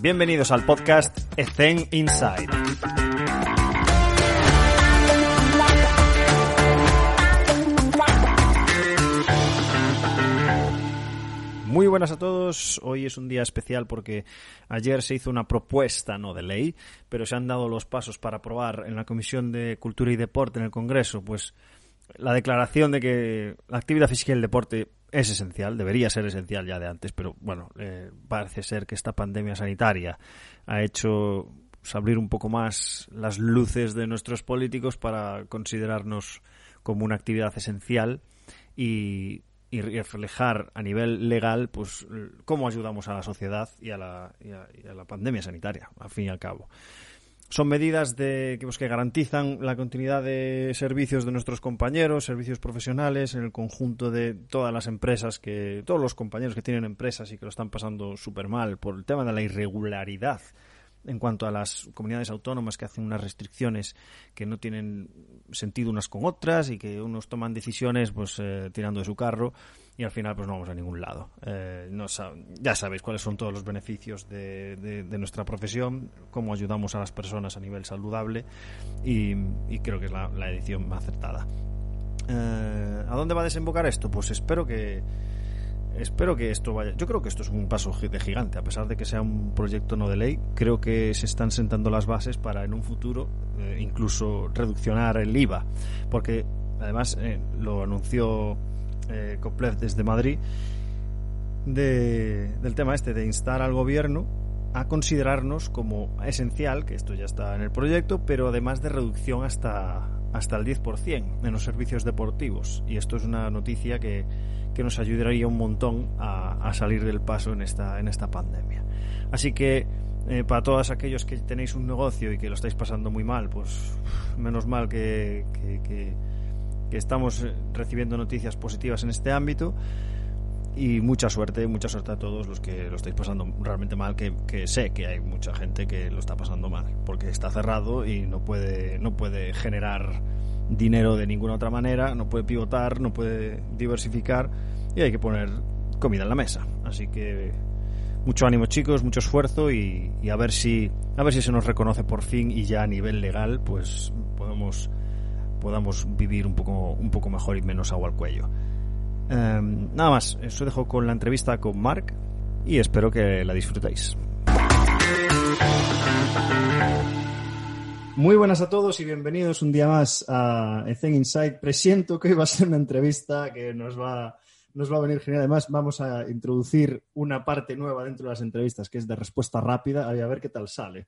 Bienvenidos al podcast Ethen Inside. Muy buenas a todos. Hoy es un día especial porque ayer se hizo una propuesta, no de ley, pero se han dado los pasos para aprobar en la Comisión de Cultura y Deporte en el Congreso, pues la declaración de que la actividad física y el deporte es esencial, debería ser esencial ya de antes, pero bueno, eh, parece ser que esta pandemia sanitaria ha hecho pues, abrir un poco más las luces de nuestros políticos para considerarnos como una actividad esencial y, y reflejar a nivel legal pues cómo ayudamos a la sociedad y a la, y a, y a la pandemia sanitaria, al fin y al cabo. Son medidas de, que, pues, que garantizan la continuidad de servicios de nuestros compañeros, servicios profesionales, en el conjunto de todas las empresas, que todos los compañeros que tienen empresas y que lo están pasando súper mal por el tema de la irregularidad en cuanto a las comunidades autónomas que hacen unas restricciones que no tienen sentido unas con otras y que unos toman decisiones pues eh, tirando de su carro y al final pues no vamos a ningún lado. Eh, no ya sabéis cuáles son todos los beneficios de, de, nuestra profesión, cómo ayudamos a las personas a nivel saludable y, y creo que es la, la edición más acertada. Eh, ¿A dónde va a desembocar esto? Pues espero que espero que esto vaya. Yo creo que esto es un paso de gigante, a pesar de que sea un proyecto no de ley. Creo que se están sentando las bases para en un futuro eh, incluso reduccionar el IVA, porque además eh, lo anunció eh, desde Madrid de, del tema este de instar al gobierno a considerarnos como esencial, que esto ya está en el proyecto, pero además de reducción hasta hasta el 10% en los servicios deportivos. Y esto es una noticia que, que nos ayudaría un montón a, a, salir del paso en esta, en esta pandemia. Así que eh, para todos aquellos que tenéis un negocio y que lo estáis pasando muy mal, pues menos mal que, que, que, que estamos recibiendo noticias positivas en este ámbito y mucha suerte, mucha suerte a todos los que lo estáis pasando realmente mal, que, que, sé que hay mucha gente que lo está pasando mal, porque está cerrado y no puede, no puede generar dinero de ninguna otra manera, no puede pivotar, no puede diversificar y hay que poner comida en la mesa. Así que mucho ánimo chicos, mucho esfuerzo y, y a ver si a ver si se nos reconoce por fin y ya a nivel legal pues podemos podamos vivir un poco un poco mejor y menos agua al cuello. Um, nada más, eso dejo con la entrevista con Mark y espero que la disfrutéis. Muy buenas a todos y bienvenidos un día más a Ethen Insight. Presiento que hoy va a ser una entrevista que nos va, nos va a venir genial. Además, vamos a introducir una parte nueva dentro de las entrevistas que es de respuesta rápida. A ver qué tal sale.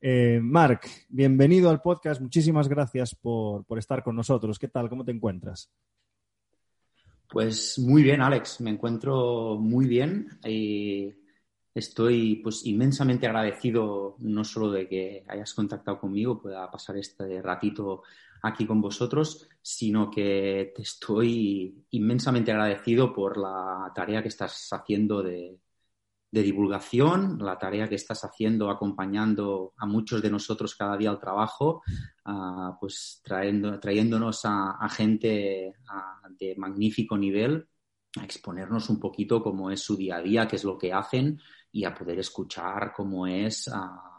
Eh, Mark, bienvenido al podcast. Muchísimas gracias por, por estar con nosotros. ¿Qué tal? ¿Cómo te encuentras? Pues muy bien, Alex. Me encuentro muy bien y estoy pues inmensamente agradecido no solo de que hayas contactado conmigo, pueda pasar este ratito aquí con vosotros, sino que te estoy inmensamente agradecido por la tarea que estás haciendo de, de divulgación, la tarea que estás haciendo acompañando a muchos de nosotros cada día al trabajo, uh, pues trayendo, trayéndonos a, gente a, de magnífico nivel a exponernos un poquito cómo es su día a día, qué es lo que hacen y a poder escuchar cómo es uh,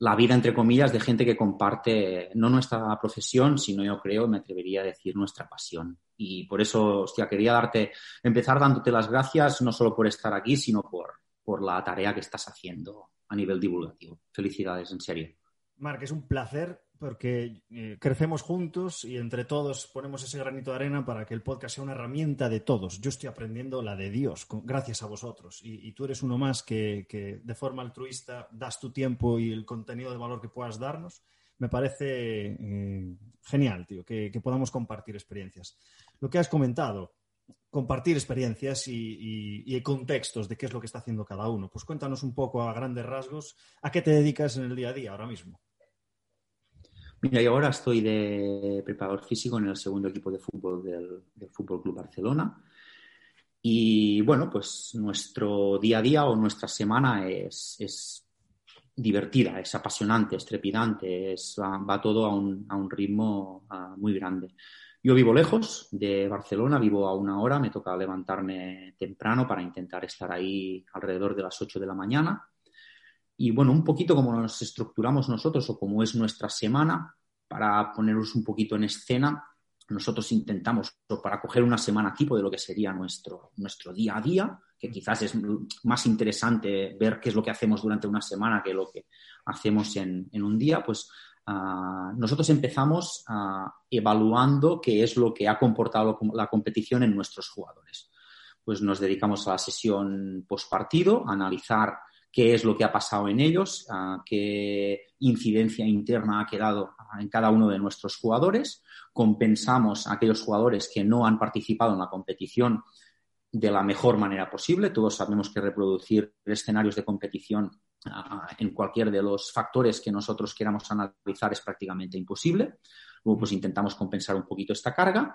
la vida, entre comillas, de gente que comparte no nuestra profesión, sino yo creo, me atrevería a decir, nuestra pasión. Y por eso, hostia, quería darte, empezar dándote las gracias, no solo por estar aquí, sino por, por la tarea que estás haciendo a nivel divulgativo. Felicidades, en serio. Marc, es un placer porque eh, crecemos juntos y entre todos ponemos ese granito de arena para que el podcast sea una herramienta de todos. Yo estoy aprendiendo la de Dios gracias a vosotros y, tú eres uno más que, de forma altruista das tu tiempo y el contenido de valor que puedas darnos. Me parece eh, genial, tío, que, podamos compartir experiencias. Lo que has comentado, compartir experiencias y, contextos de qué es lo que está haciendo cada uno. Pues cuéntanos un poco a grandes rasgos a qué te dedicas en el día a día ahora mismo. Mira, yo ahora estoy de preparador físico en el segundo equipo de fútbol del, Fútbol Club Barcelona. Y bueno, pues nuestro día a día o nuestra semana es, es divertida, es apasionante, es trepidante, es, va, todo a un, a un ritmo uh, muy grande. Yo vivo lejos de Barcelona, vivo a una hora, me toca levantarme temprano para intentar estar ahí alrededor de las 8 de la mañana Y bueno, un poquito como nos estructuramos nosotros o como es nuestra semana, para poneros un poquito en escena, nosotros intentamos, para coger una semana tipo de lo que sería nuestro, nuestro día a día, que quizás es más interesante ver qué es lo que hacemos durante una semana que lo que hacemos en, un día, pues ah, nosotros empezamos ah, evaluando qué es lo que ha comportado la competición en nuestros jugadores. Pues nos dedicamos a la sesión post partido, a analizar qué es lo que ha pasado en ellos, qué incidencia interna ha quedado en cada uno de nuestros jugadores, compensamos a aquellos jugadores que no han participado en la competición de la mejor manera posible. Todos sabemos que reproducir escenarios de competición en cualquier de los factores que nosotros queramos analizar es prácticamente imposible. Luego, pues intentamos compensar un poquito esta carga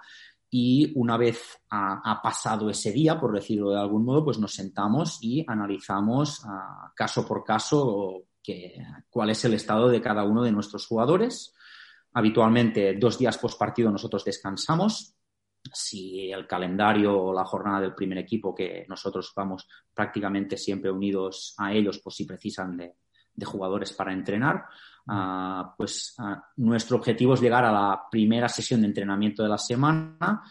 y una vez ha, pasado ese día, por decirlo de algún modo, pues nos sentamos y analizamos caso por caso cuál es el estado de cada uno de nuestros jugadores. Habitualmente, dos días post partido nosotros descansamos. Si el calendario o la jornada del primer equipo, que nosotros vamos prácticamente siempre unidos a ellos, pues si precisan de jugadores para entrenar, Pues nuestro objetivo es llegar a la primera sesión de entrenamiento de la semana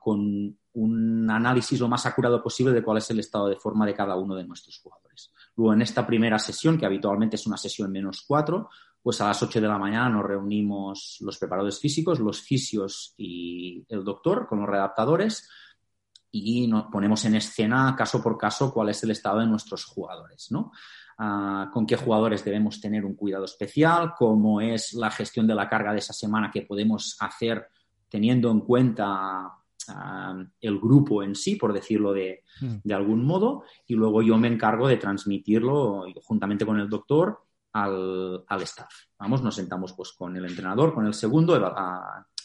con un análisis lo más acurado posible de cuál es el estado de forma de cada uno de nuestros jugadores. Luego, en esta primera sesión, que habitualmente es una sesión menos cuatro, pues a las 8 de la mañana nos reunimos los preparadores físicos, los fisios y el doctor con los redactadores y nos ponemos en escena caso por caso cuál es el estado de nuestros jugadores, ¿no? Con qué jugadores debemos tener un cuidado especial, cómo es la gestión de la carga de esa semana que podemos hacer teniendo en cuenta el grupo en sí, por decirlo de, hmm. de, algún modo, y luego yo me encargo de transmitirlo juntamente con el doctor al, al staff. Vamos, nos sentamos pues con el entrenador, con el segundo,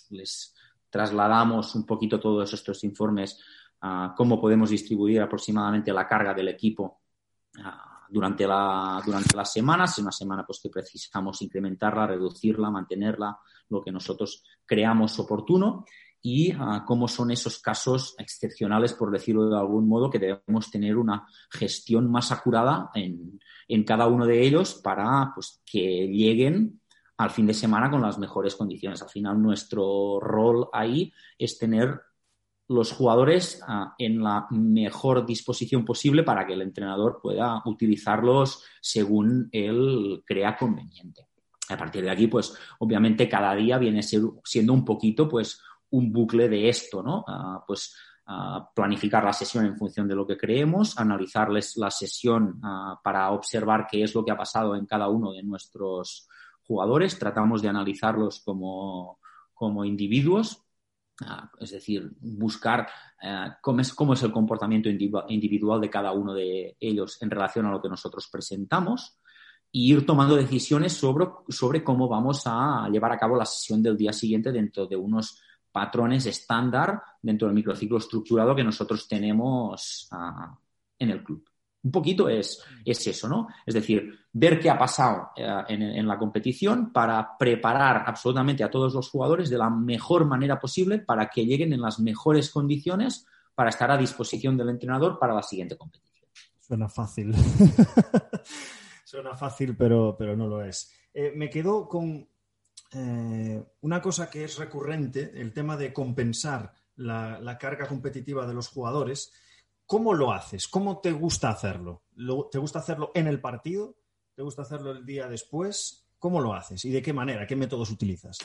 les trasladamos un poquito todos estos informes, a cómo podemos distribuir aproximadamente la carga del equipo durante la, durante las semanas, una semana pues que precisamos incrementarla, reducirla, mantenerla, lo que nosotros creamos oportuno y uh, cómo son esos casos excepcionales, por decirlo de algún modo, que debemos tener una gestión más acurada en, en cada uno de ellos para pues, que lleguen al fin de semana con las mejores condiciones. Al final, nuestro rol ahí es tener los jugadores ah, en la mejor disposición posible para que el entrenador pueda utilizarlos según él crea conveniente. A partir de aquí, pues obviamente cada día viene siendo un poquito pues un bucle de esto, ¿no? Ah, pues ah, planificar la sesión en función de lo que creemos, analizarles la sesión para observar qué es lo que ha pasado en cada uno de nuestros jugadores. Tratamos de analizarlos como, como individuos es decir, buscar eh, cómo, es, el comportamiento individual de cada uno de ellos en relación a lo que nosotros presentamos e ir tomando decisiones sobre, sobre cómo vamos a llevar a cabo la sesión del día siguiente dentro de unos patrones estándar dentro del microciclo estructurado que nosotros tenemos ah, en el club un poquito es, es eso, ¿no? Es decir, ver qué ha pasado eh, en, la competición para preparar absolutamente a todos los jugadores de la mejor manera posible para que lleguen en las mejores condiciones para estar a disposición del entrenador para la siguiente competición. Suena fácil. Suena fácil, pero, pero no lo es. Eh, me quedo con eh, una cosa que es recurrente, el tema de compensar la carga competitiva de los jugadores ¿Cómo lo haces? ¿Cómo te gusta hacerlo? ¿Te gusta hacerlo en el partido? ¿Te gusta hacerlo el día después? ¿Cómo lo haces y de qué manera? ¿Qué métodos utilizas?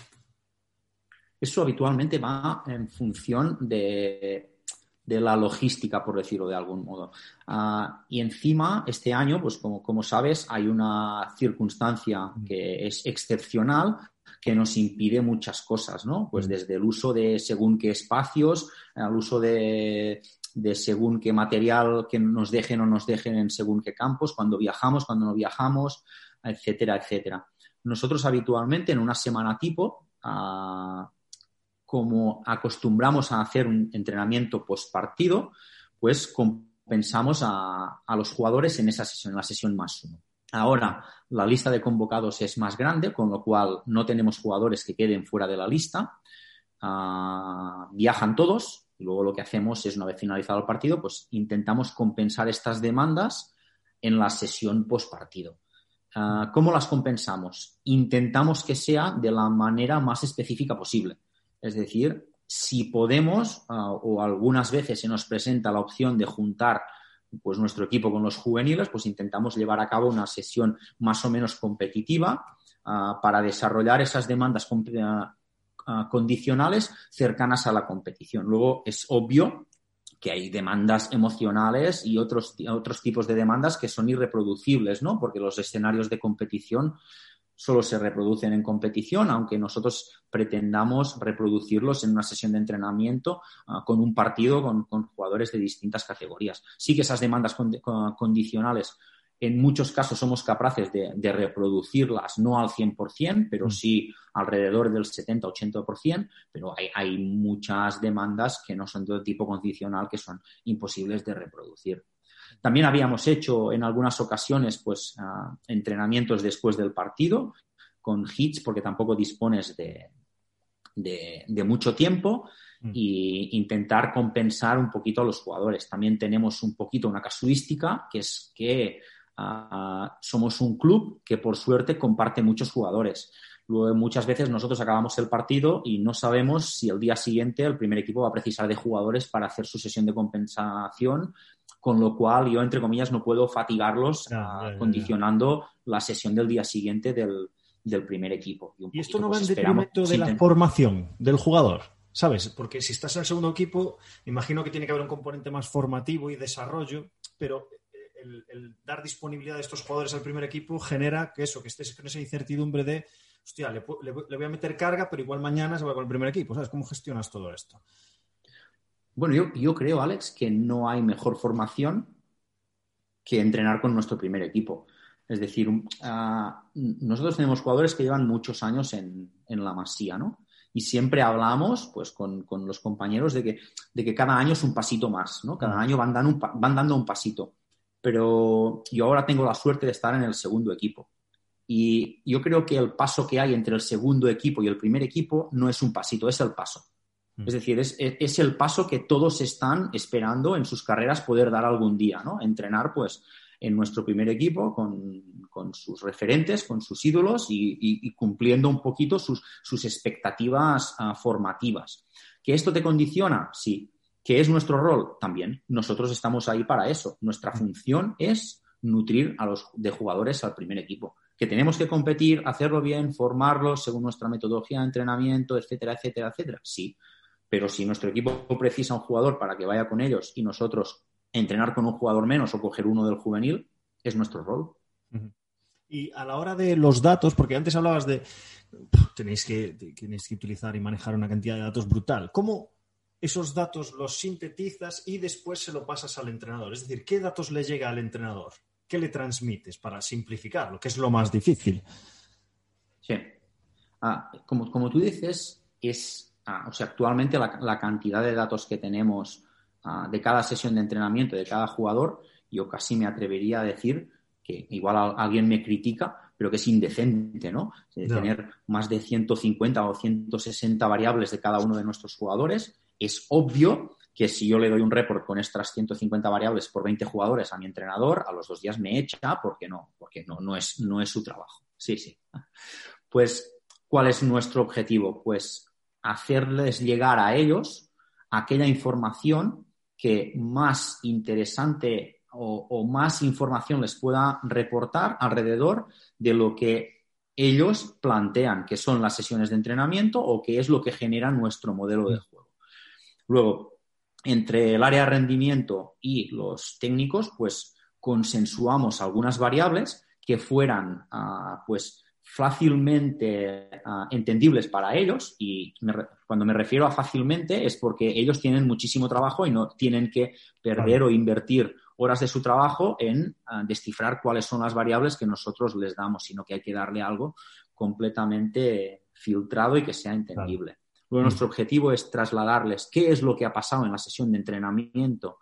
Eso habitualmente va en función de, la logística, por decirlo de algún modo. Ah, y encima, este año, pues como, como sabes, hay una circunstancia que es excepcional que nos impide muchas cosas, ¿no? Pues desde el uso de según qué espacios, al uso de de según qué material que nos dejen o nos dejen en según qué campos, cuando viajamos, cuando no viajamos, etcétera, etcétera. Nosotros habitualmente en una semana tipo, ah, como acostumbramos a hacer un entrenamiento post partido, pues compensamos a, los jugadores en esa sesión, en la sesión más uno. Ahora, la lista de convocados es más grande, con lo cual no tenemos jugadores que queden fuera de la lista. Ah, viajan todos, y luego lo que hacemos es, una vez finalizado el partido, pues intentamos compensar estas demandas en la sesión post partido. Ah, ¿Cómo las compensamos? Intentamos que sea de la manera más específica posible. Es decir, si podemos, ah, o algunas veces se nos presenta la opción de juntar pues, nuestro equipo con los juveniles, pues intentamos llevar a cabo una sesión más o menos competitiva ah, para desarrollar esas demandas condicionales cercanas a la competición. Luego es obvio que hay demandas emocionales y otros, otros tipos de demandas que son irreproducibles, ¿no? Porque los escenarios de competición solo se reproducen en competición, aunque nosotros pretendamos reproducirlos en una sesión de entrenamiento ah, con un partido con, jugadores de distintas categorías. Sí que esas demandas condicionales en muchos casos somos capaces de, reproducirlas, no al 100%, pero mm. sí alrededor del 70-80%, pero hay, muchas demandas que no son de tipo condicional que son imposibles de reproducir. También habíamos hecho en algunas ocasiones pues, ah, entrenamientos después del partido con hits porque tampoco dispones de, de, mucho tiempo mm. y intentar compensar un poquito a los jugadores. También tenemos un poquito una casuística que es que somos un club que por suerte comparte muchos jugadores. Luego, muchas veces nosotros acabamos el partido y no sabemos si el día siguiente el primer equipo va a precisar de jugadores para hacer su sesión de compensación, con lo cual yo, entre comillas, no puedo fatigarlos ah, condicionando la sesión del día siguiente del, primer equipo. Y, esto no va pues, en detrimento de la formación del jugador, ¿sabes? Porque si estás en el segundo equipo, imagino que tiene que haber un componente más formativo y desarrollo, pero el, dar disponibilidad de estos jugadores al primer equipo genera que eso, que estés con esa incertidumbre de, hostia, le, voy a meter carga, pero igual mañana se va con el primer equipo. ¿Sabes cómo gestionas todo esto? Bueno, yo, creo, Alex, que no hay mejor formación que entrenar con nuestro primer equipo. Es decir, ah, nosotros tenemos jugadores que llevan muchos años en, la masía, ¿no? Y siempre hablamos pues, con, los compañeros de que, de que, cada año es un pasito más, ¿no? Cada año van dando un, van dando un pasito pero yo ahora tengo la suerte de estar en el segundo equipo. Y yo creo que el paso que hay entre el segundo equipo y el primer equipo no es un pasito, es el paso. Mm. Es decir, es, es, el paso que todos están esperando en sus carreras poder dar algún día, ¿no? Entrenar, pues, en nuestro primer equipo con, con sus referentes, con sus ídolos y, y, cumpliendo un poquito sus, sus expectativas uh, formativas. ¿Que esto te condiciona? Sí. ¿Qué es nuestro rol? También. Nosotros estamos ahí para eso. Nuestra función es nutrir a los de jugadores al primer equipo. Que tenemos que competir, hacerlo bien, formarlos según nuestra metodología de entrenamiento, etcétera, etcétera, etcétera. Sí. Pero si nuestro equipo precisa un jugador para que vaya con ellos y nosotros entrenar con un jugador menos o coger uno del juvenil, es nuestro rol. Y a la hora de los datos, porque antes hablabas de tenéis que, tenéis que utilizar y manejar una cantidad de datos brutal. ¿Cómo, esos datos los sintetizas y después se lo pasas al entrenador. Es decir, ¿qué datos le llega al entrenador? ¿Qué le transmites para simplificarlo? Que es lo más difícil. Sí. Ah, como, como, tú dices, es, ah, o sea, actualmente la, cantidad de datos que tenemos ah, de cada sesión de entrenamiento, de cada jugador, yo casi me atrevería a decir que igual alguien me critica, pero que es indecente, ¿no? Tener más de 150 o 160 variables de cada uno de nuestros jugadores es obvio que si yo le doy un report con estas 150 variables por 20 jugadores a mi entrenador, a los dos días me echa porque no, porque no, no, es, no es su trabajo. Sí, sí. Pues, ¿cuál es nuestro objetivo? Pues hacerles llegar a ellos aquella información que más interesante o, o más información les pueda reportar alrededor de lo que ellos plantean que son las sesiones de entrenamiento o qué es lo que genera nuestro modelo de juego. Luego, entre el área de rendimiento y los técnicos, pues consensuamos algunas variables que fueran ah, pues fácilmente ah, entendibles para ellos. Y cuando me refiero a fácilmente es porque ellos tienen muchísimo trabajo y no tienen que perder o invertir horas de su trabajo en ah, descifrar cuáles son las variables que nosotros les damos, sino que hay que darle algo completamente filtrado y que sea entendible. Luego, nuestro objetivo es trasladarles qué es lo que ha pasado en la sesión de entrenamiento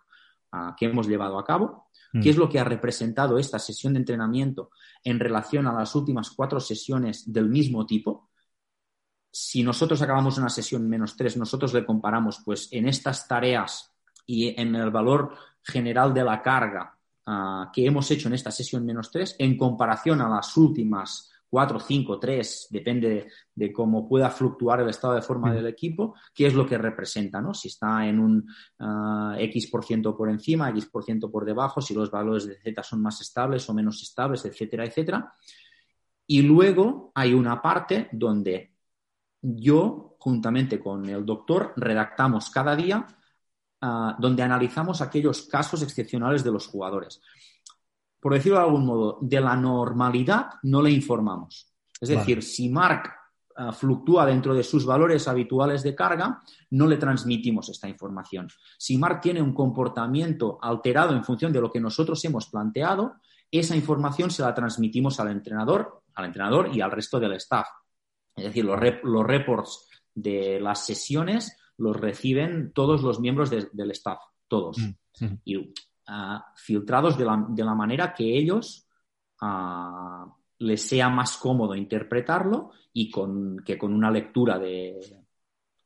ah, que hemos llevado a cabo, qué mm. es lo que ha representado esta sesión de entrenamiento en relación a las últimas cuatro sesiones del mismo tipo. Si nosotros acabamos una sesión menos tres, nosotros le comparamos, pues en estas tareas y en el valor general de la carga que hemos hecho en esta sesión menos 3 en comparación a las últimas 4, 5, 3, depende de, cómo pueda fluctuar el estado de forma mm. del equipo, qué es lo que representa, ¿no? Si está en un uh, X por ciento por encima, X por ciento por debajo, si los valores de Z son más estables o menos estables, etcétera, etcétera. Y luego hay una parte donde yo, juntamente con el doctor, redactamos cada día uh, donde analizamos aquellos casos excepcionales de los jugadores por decirlo de algún modo, de la normalidad no le informamos. Es decir, si Mark eh, fluctúa dentro de sus valores habituales de carga, no le transmitimos esta información. Si Mark tiene un comportamiento alterado en función de lo que nosotros hemos planteado, esa información se la transmitimos al entrenador, al entrenador y al resto del staff. Es decir, los, reports de las sesiones los reciben todos los miembros del staff, todos. Mm, y filtrados de la, manera que ellos les sea más cómodo interpretarlo y con, que con una lectura de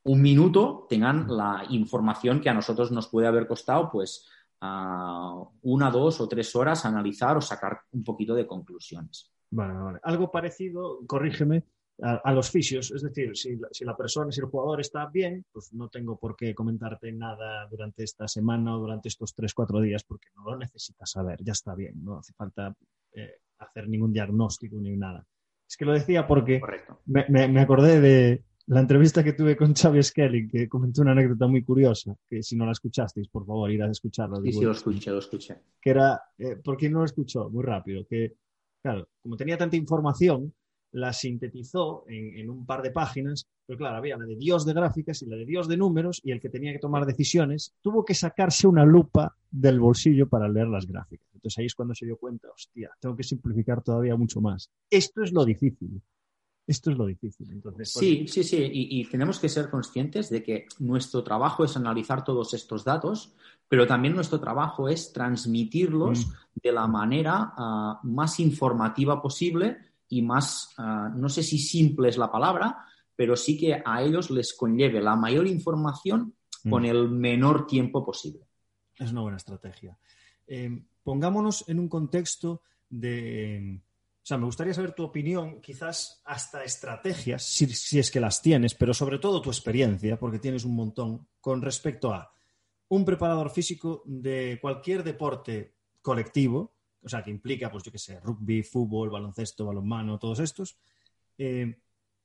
un minuto tengan la información que a nosotros nos puede haber costado pues una, dos o tres horas analizar o sacar un poquito de conclusiones. Vale, vale. Algo parecido, corrígeme, a, los fisios. Es decir, si la, persona, si el jugador está bien, pues no tengo por qué comentarte nada durante esta semana o durante estos tres, cuatro días porque no lo necesitas saber, ya está bien, no hace falta eh, hacer ningún diagnóstico ni nada. Es que lo decía porque me, acordé de la entrevista que tuve con Xavi Skelly, que comentó una anécdota muy curiosa, que si no la escuchasteis, por favor, ir a escucharla. Sí, sí, lo escuché, lo escuché. Que era, eh, ¿por qué no lo escuchó? Muy rápido, que, claro, como tenía tanta información, la sintetizó en, un par de páginas, pero claro, había la de Dios de gráficas y la de Dios de números, y el que tenía que tomar decisiones tuvo que sacarse una lupa del bolsillo para leer las gráficas. Entonces ahí es cuando se dio cuenta, hostia, tengo que simplificar todavía mucho más. Esto es lo difícil. Esto es lo difícil. Entonces, sí, sí, sí, y, tenemos que ser conscientes de que nuestro trabajo es analizar todos estos datos, pero también nuestro trabajo es transmitirlos mm. de la manera ah, más informativa posible y más, ah, no sé si simple es la palabra, pero sí que a ellos les conlleve la mayor información con mm. el menor tiempo posible. Es una buena estrategia. Eh, pongámonos en un contexto de... O sea, me gustaría saber tu opinión, quizás hasta estrategias, si, si es que las tienes, pero sobre todo tu experiencia, porque tienes un montón, con respecto a un preparador físico de cualquier deporte colectivo, o sea, que implica, pues yo qué sé, rugby, fútbol, baloncesto, balonmano, todos estos, eh,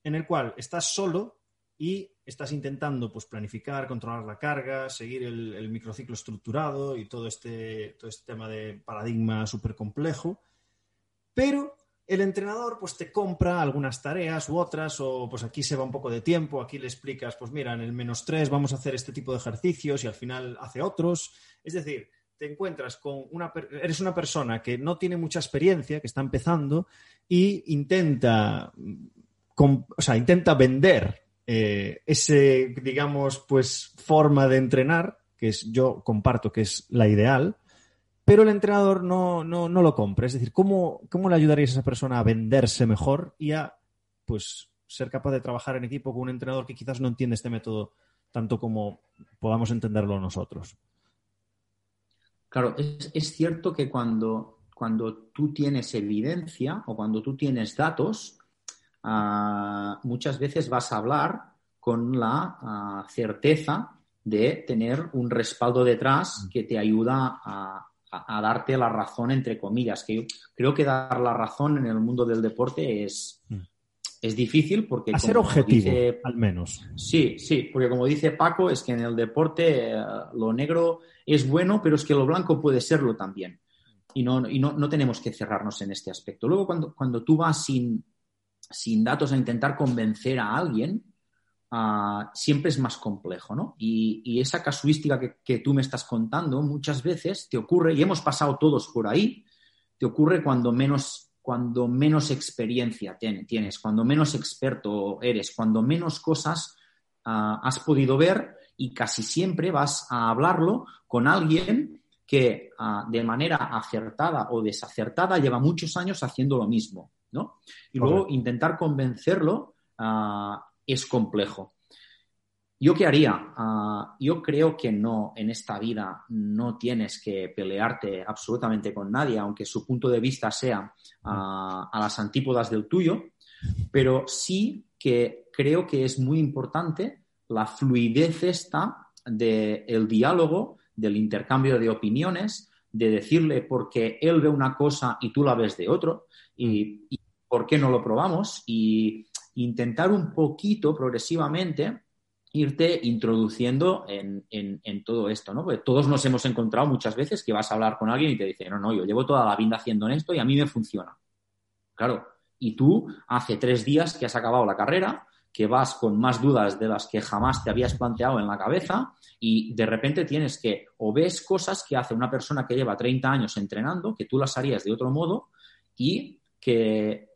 en el cual estás solo y estás intentando pues, planificar, controlar la carga, seguir el, microciclo estructurado y todo este, todo este tema de paradigma súper complejo, pero el entrenador pues te compra algunas tareas u otras o pues aquí se va un poco de tiempo, aquí le explicas pues mira, en el menos tres vamos a hacer este tipo de ejercicios y al final hace otros. Es decir, te encuentras con una, eres una persona que no tiene mucha experiencia, que está empezando y intenta, o sea, intenta vender eh, ese, digamos, pues forma de entrenar, que es, yo comparto que es la ideal, pero el entrenador no, no, no lo compra. Es decir, ¿cómo, ¿cómo le ayudarías a esa persona a venderse mejor y a, pues, ser capaz de trabajar en equipo con un entrenador que quizás no entiende este método tanto como podamos entenderlo nosotros? Claro, es, cierto que cuando, cuando, tú tienes evidencia o cuando tú tienes datos, ah, muchas veces vas a hablar con la ah, certeza de tener un respaldo detrás mm. que te ayuda a, darte la razón, entre comillas, que yo creo que dar la razón en el mundo del deporte es, mm. Es difícil porque... A ser objetivo, al menos. Sí, sí, porque como dice Paco, es que en el deporte eh, lo negro es bueno, pero es que lo blanco puede serlo también. Y no, no, tenemos que cerrarnos en este aspecto. Luego, cuando, cuando tú vas sin, sin datos a intentar convencer a alguien, ah, siempre es más complejo, ¿no? Y, esa casuística que, tú me estás contando muchas veces te ocurre, y hemos pasado todos por ahí, te ocurre cuando menos, cuando menos experiencia tienes, cuando menos experto eres, cuando menos cosas ah, has podido ver y casi siempre vas a hablarlo con alguien que ah, de manera acertada o desacertada lleva muchos años haciendo lo mismo, ¿no? Y luego intentar convencerlo ah, es complejo. ¿Yo qué haría? Ah, yo creo que no, en esta vida no tienes que pelearte absolutamente con nadie, aunque su punto de vista sea ah, a las antípodas del tuyo, pero sí que creo que es muy importante la fluidez esta del diálogo, del intercambio de opiniones, de decirle por qué él ve una cosa y tú la ves de otro, y por qué no lo probamos, y intentar un poquito progresivamente irte introduciendo en, todo esto, ¿no? Porque todos nos hemos encontrado muchas veces que vas a hablar con alguien y te dice, no, no, yo llevo toda la vida haciendo esto y a mí me funciona. Claro, y tú hace tres días que has acabado la carrera, que vas con más dudas de las que jamás te habías planteado en la cabeza y de repente tienes que o ves cosas que hace una persona que lleva 30 años entrenando, que tú las harías de otro modo y que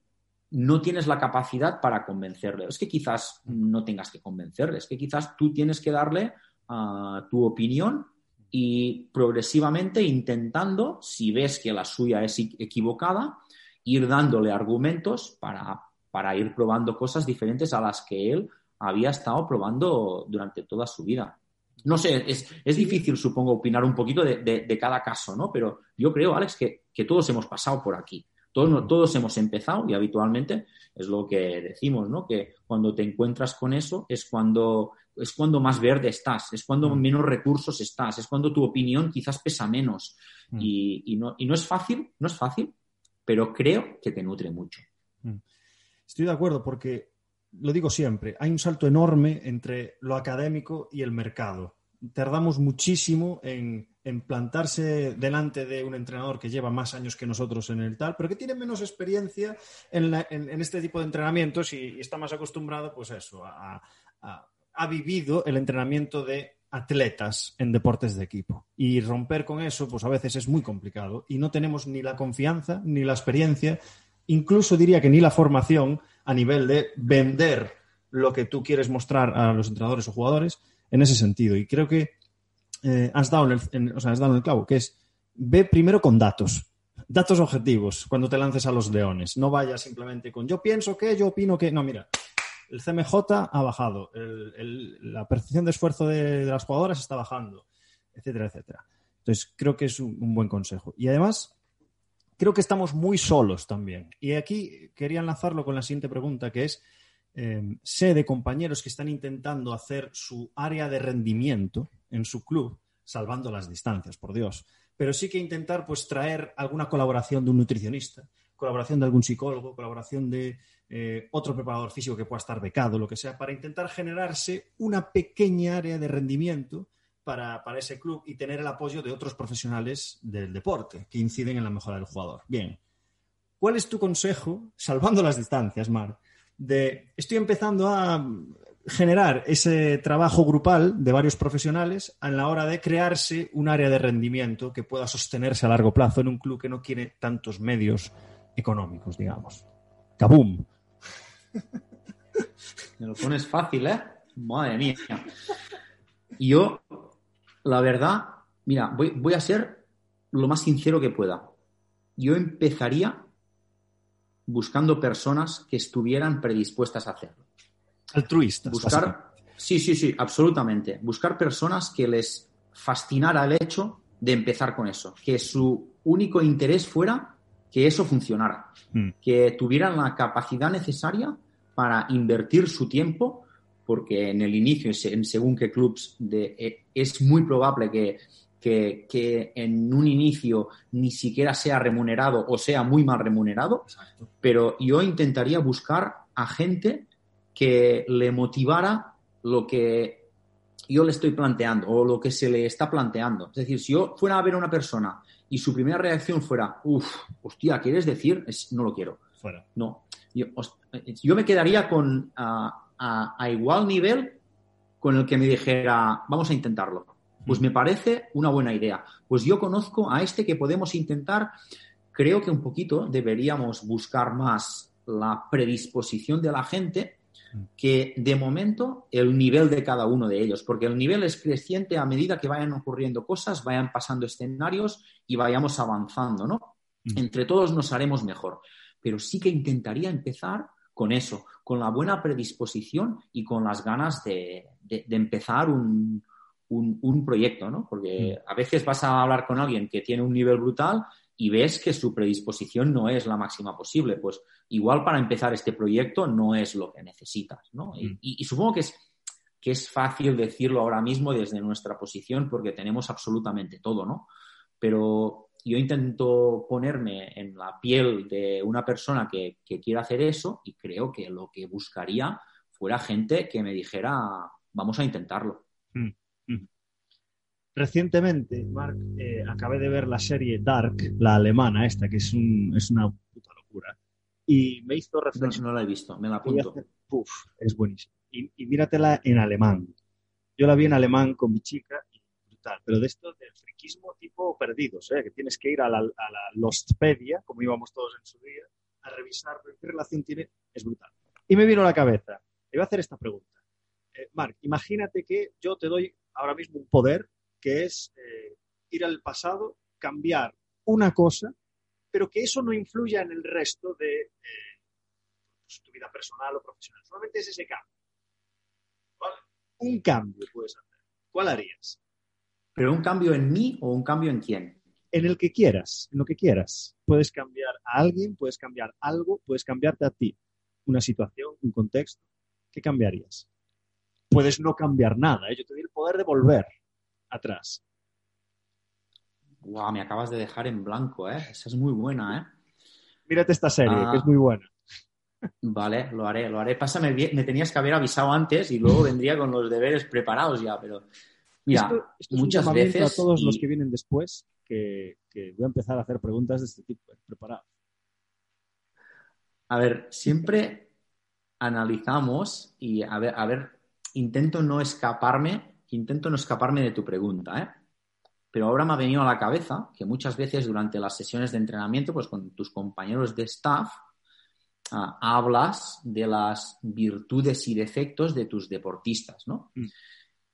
no tienes la capacidad para convencerle. Es que quizás no tengas que convencerle, es que quizás tú tienes que darle ah, tu opinión y progresivamente intentando, si ves que la suya es equivocada, ir dándole argumentos para, para ir probando cosas diferentes a las que él había estado probando durante toda su vida. No sé, es, difícil, supongo, opinar un poquito de, cada caso, ¿no? Pero yo creo, Alex, que todos hemos pasado por aquí. Todos, todos hemos empezado y habitualmente es lo que decimos, ¿no? Que cuando te encuentras con eso es cuando, es cuando más verde estás, es cuando mm. menos recursos estás, es cuando tu opinión quizás pesa menos. Mm. Y, no, y no es fácil, no es fácil, pero creo que te nutre mucho. Mm. Estoy de acuerdo porque, lo digo siempre, hay un salto enorme entre lo académico y el mercado. Tardamos muchísimo en en plantarse delante de un entrenador que lleva más años que nosotros en el tal, pero que tiene menos experiencia en, este tipo de entrenamientos y, está más acostumbrado, pues eso, a, ha vivido el entrenamiento de atletas en deportes de equipo. Y romper con eso, pues a veces es muy complicado y no tenemos ni la confianza ni la experiencia, incluso diría que ni la formación a nivel de vender lo que tú quieres mostrar a los entrenadores o jugadores en ese sentido. Y creo que eh, has, dado en el, has dado en el clavo, que es ve primero con datos. Datos objetivos cuando te lances a los leones. No vayas simplemente con yo pienso que, yo opino que. No, mira, el CMJ ha bajado, la percepción de esfuerzo de, las jugadoras está bajando, etcétera, etcétera. Entonces, creo que es un, buen consejo. Y además, creo que estamos muy solos también. Y aquí quería enlazarlo con la siguiente pregunta, que es, eh, sé de compañeros que están intentando hacer su área de rendimiento en su club, salvando las distancias, por Dios. Pero sí que intentar pues traer alguna colaboración de un nutricionista, colaboración de algún psicólogo, colaboración de eh, otro preparador físico que pueda estar becado, lo que sea, para intentar generarse una pequeña área de rendimiento para, para, ese club y tener el apoyo de otros profesionales del deporte que inciden en la mejora del jugador. Bien, ¿cuál es tu consejo, salvando las distancias, Mar, de estoy empezando a generar ese trabajo grupal de varios profesionales a la hora de crearse un área de rendimiento que pueda sostenerse a largo plazo en un club que no quiere tantos medios económicos, digamos. ¡Kabum! Me lo pones fácil, ¿eh? Madre mía. Yo, la verdad, mira, voy, voy a ser lo más sincero que pueda. Yo empezaría buscando personas que estuvieran predispuestas a hacerlo. Altruistas. Buscar, sí, sí, sí, absolutamente. Buscar personas que les fascinara el hecho de empezar con eso, que su único interés fuera que eso funcionara, mm. que tuvieran la capacidad necesaria para invertir su tiempo, porque en el inicio, en según qué clubs, de, eh, es muy probable que, que, en un inicio ni siquiera sea remunerado o sea muy mal remunerado, pero yo intentaría buscar a gente que le motivara lo que yo le estoy planteando o lo que se le está planteando. Es decir, si yo fuera a ver a una persona y su primera reacción fuera, uff, hostia, ¿quieres decir? no lo quiero. Fuera. No. Yo, me quedaría con a, igual nivel con el que me dijera, vamos a intentarlo. Pues me parece una buena idea. Pues yo conozco a este que podemos intentar. Creo que un poquito deberíamos buscar más la predisposición de la gente que de momento el nivel de cada uno de ellos, porque el nivel es creciente a medida que vayan ocurriendo cosas, vayan pasando escenarios y vayamos avanzando, ¿no? Entre todos nos haremos mejor. Pero sí que intentaría empezar con eso, con la buena predisposición y con las ganas de, empezar un, proyecto, ¿no? Porque mm. a veces vas a hablar con alguien que tiene un nivel brutal y ves que su predisposición no es la máxima posible. Pues igual para empezar este proyecto no es lo que necesitas, ¿no? Y, mm. supongo que es, que es fácil decirlo ahora mismo desde nuestra posición porque tenemos absolutamente todo, ¿no? Pero yo intento ponerme en la piel de una persona que, que quiera hacer eso y creo que lo que buscaría fuera gente que me dijera, vamos a intentarlo. Mm. Recientemente, Mark, eh, acabé de ver la serie Dark, la alemana esta, que es, un, es una puta locura. Y me hizo reflexionar. No, no la he visto, me la apunto. Uf, es buenísima. Y, y míratela en alemán. Yo la vi en alemán con mi chica pero de esto del friquismo tipo perdidos, ¿eh? que tienes que ir a la, a la Lostpedia, como íbamos todos en su día, a revisar qué relación tiene, es brutal. Y me vino a la cabeza, le voy a hacer esta pregunta. Eh, Marc, imagínate que yo te doy ahora mismo un poder que es eh, ir al pasado, cambiar una cosa, pero que eso no influya en el resto de pues, tu vida personal o profesional. Solamente es ese cambio. Un cambio puedes hacer. ¿Cuál harías? ¿Pero un cambio en mí o un cambio en quién? En el que quieras, en lo que quieras. Puedes cambiar a alguien, puedes cambiar algo, puedes cambiarte a ti. Una situación, un contexto. ¿Qué cambiarías? Puedes no cambiar nada. ¿eh? Yo te doy el poder de volver atrás. Wow, me acabas de dejar en blanco, ¿eh? Esa es muy buena, ¿eh? Mírate esta serie, que es ah. muy buena. Vale, lo haré, lo haré. Pásame bien, me tenías que haber avisado antes y luego vendría con los deberes preparados ya, pero Mira, muchas veces. a todos los que vienen después que, voy a empezar a hacer preguntas de este tipo, preparado. A ver, siempre analizamos y a ver, a ver, intento no escaparme, intento no escaparme de tu pregunta, ¿eh? Pero ahora me ha venido a la cabeza que muchas veces durante las sesiones de entrenamiento, pues con tus compañeros de staff, ah, hablas de las virtudes y defectos de tus deportistas, ¿no? Mm.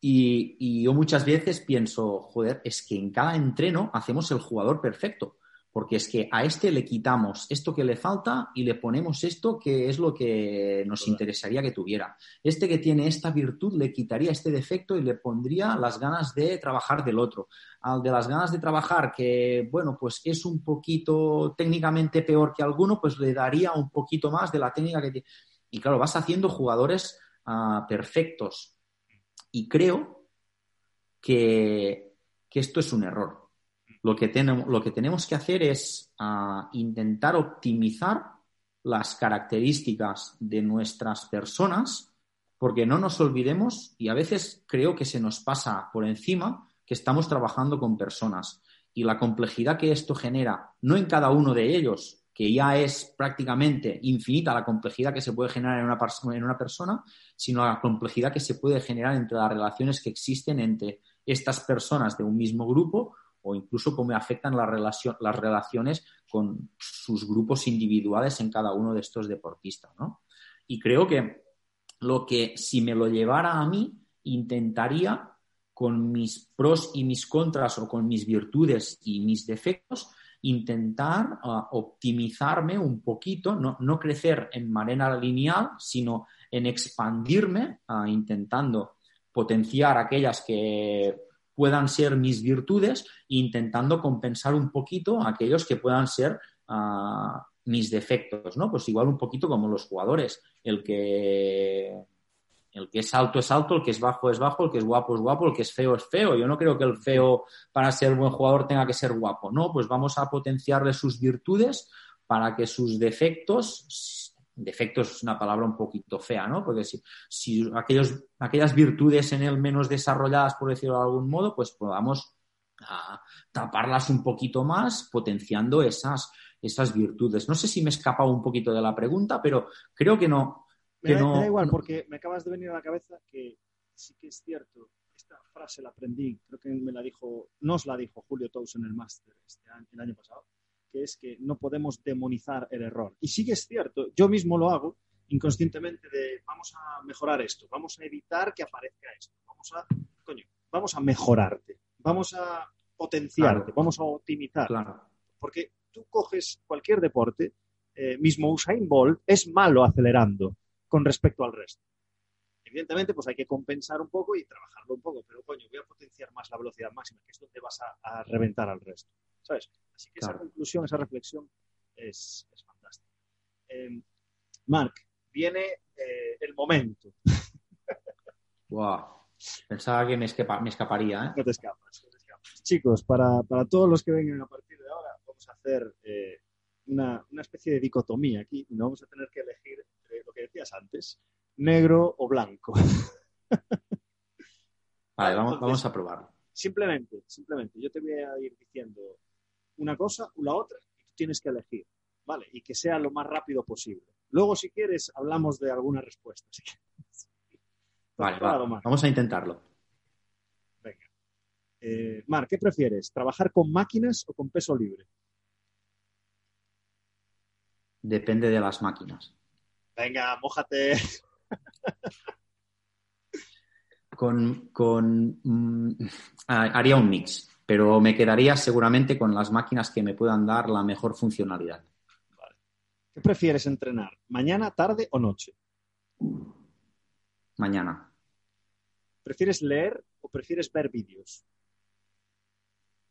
Y, yo muchas veces pienso, joder, es que en cada entreno hacemos el jugador perfecto, porque es que a este le quitamos esto que le falta y le ponemos esto que es lo que nos interesaría que tuviera. Este que tiene esta virtud le quitaría este defecto y le pondría las ganas de trabajar del otro. Al de las ganas de trabajar que, bueno, pues es un poquito técnicamente peor que alguno, pues le daría un poquito más de la técnica que tiene. Y claro, vas haciendo jugadores ah, perfectos y creo que, esto es un error. Lo que, tenemos, lo que tenemos que hacer es ah, intentar optimizar las características de nuestras personas, porque no nos olvidemos, y a veces creo que se nos pasa por encima, que estamos trabajando con personas. Y la complejidad que esto genera, no en cada uno de ellos, que ya es prácticamente infinita la complejidad que se puede generar en una, en una persona, sino la complejidad que se puede generar entre las relaciones que existen entre estas personas de un mismo grupo o incluso cómo afectan las relaciones con sus grupos individuales en cada uno de estos deportistas. Y creo que lo que si me lo llevara a mí, intentaría con mis pros y mis contras o con mis virtudes y mis defectos, intentar ah, optimizarme un poquito, no, crecer en manera lineal, sino en expandirme, ah, intentando potenciar aquellas que puedan ser mis virtudes intentando compensar un poquito aquellos que puedan ser ah, mis defectos, ¿no? Pues igual un poquito como los jugadores, el que el que es alto es alto, el que es bajo es bajo, el que es guapo es guapo, el que es feo es feo. Yo no creo que el feo para ser buen jugador tenga que ser guapo, no, pues vamos a potenciarle sus virtudes para que sus defectos, defectos es una palabra un poquito fea, ¿no? Porque si, si aquellos, aquellas virtudes en él menos desarrolladas, por decirlo de algún modo, pues podamos ah, taparlas un poquito más, potenciando esas, esas virtudes. No sé si me he escapado un poquito de la pregunta, pero creo que no, me, da, igual, porque me acabas de venir a la cabeza que sí que es cierto. Esta frase la aprendí, creo que me la dijo, nos la dijo Julio Tous en el máster este año, el año pasado, que es que no podemos demonizar el error. Y sí que es cierto, yo mismo lo hago inconscientemente de vamos a mejorar esto, vamos a evitar que aparezca esto, vamos a, coño, vamos a mejorarte, vamos a potenciarte, vamos a optimizar. Porque tú coges cualquier deporte eh, mismo Usain Bolt es malo acelerando con respecto al resto. Evidentemente, pues hay que compensar un poco y trabajarlo un poco, pero coño, voy a potenciar más la velocidad máxima, que es donde vas a, reventar al resto. ¿Sabes? Así que esa conclusión, esa reflexión es, fantástica. Em, Mark, viene eh, el momento. wow. Pensaba que me, escaparía, ¿eh? No te escapas, Chicos, para, todos los que vengan a partir de ahora, vamos a hacer eh, una, una, especie de dicotomía aquí y no vamos a tener que elegir entre lo que decías antes, negro o blanco. Vale, vamos, vamos a probarlo. Simplemente, simplemente, yo te voy a ir diciendo una cosa o la otra y tú tienes que elegir, ¿vale? Y que sea lo más rápido posible. Luego, si quieres, hablamos de alguna respuesta. Vale, vamos a intentarlo. Venga. Eh, Mar, ¿qué prefieres? ¿Trabajar con máquinas o con peso libre? Depende de las máquinas. Venga, mójate. con, con mm, haría un mix, pero me quedaría seguramente con las máquinas que me puedan dar la mejor funcionalidad. ¿Qué prefieres entrenar? ¿Mañana, tarde o noche? Mañana. ¿Prefieres leer o prefieres ver vídeos?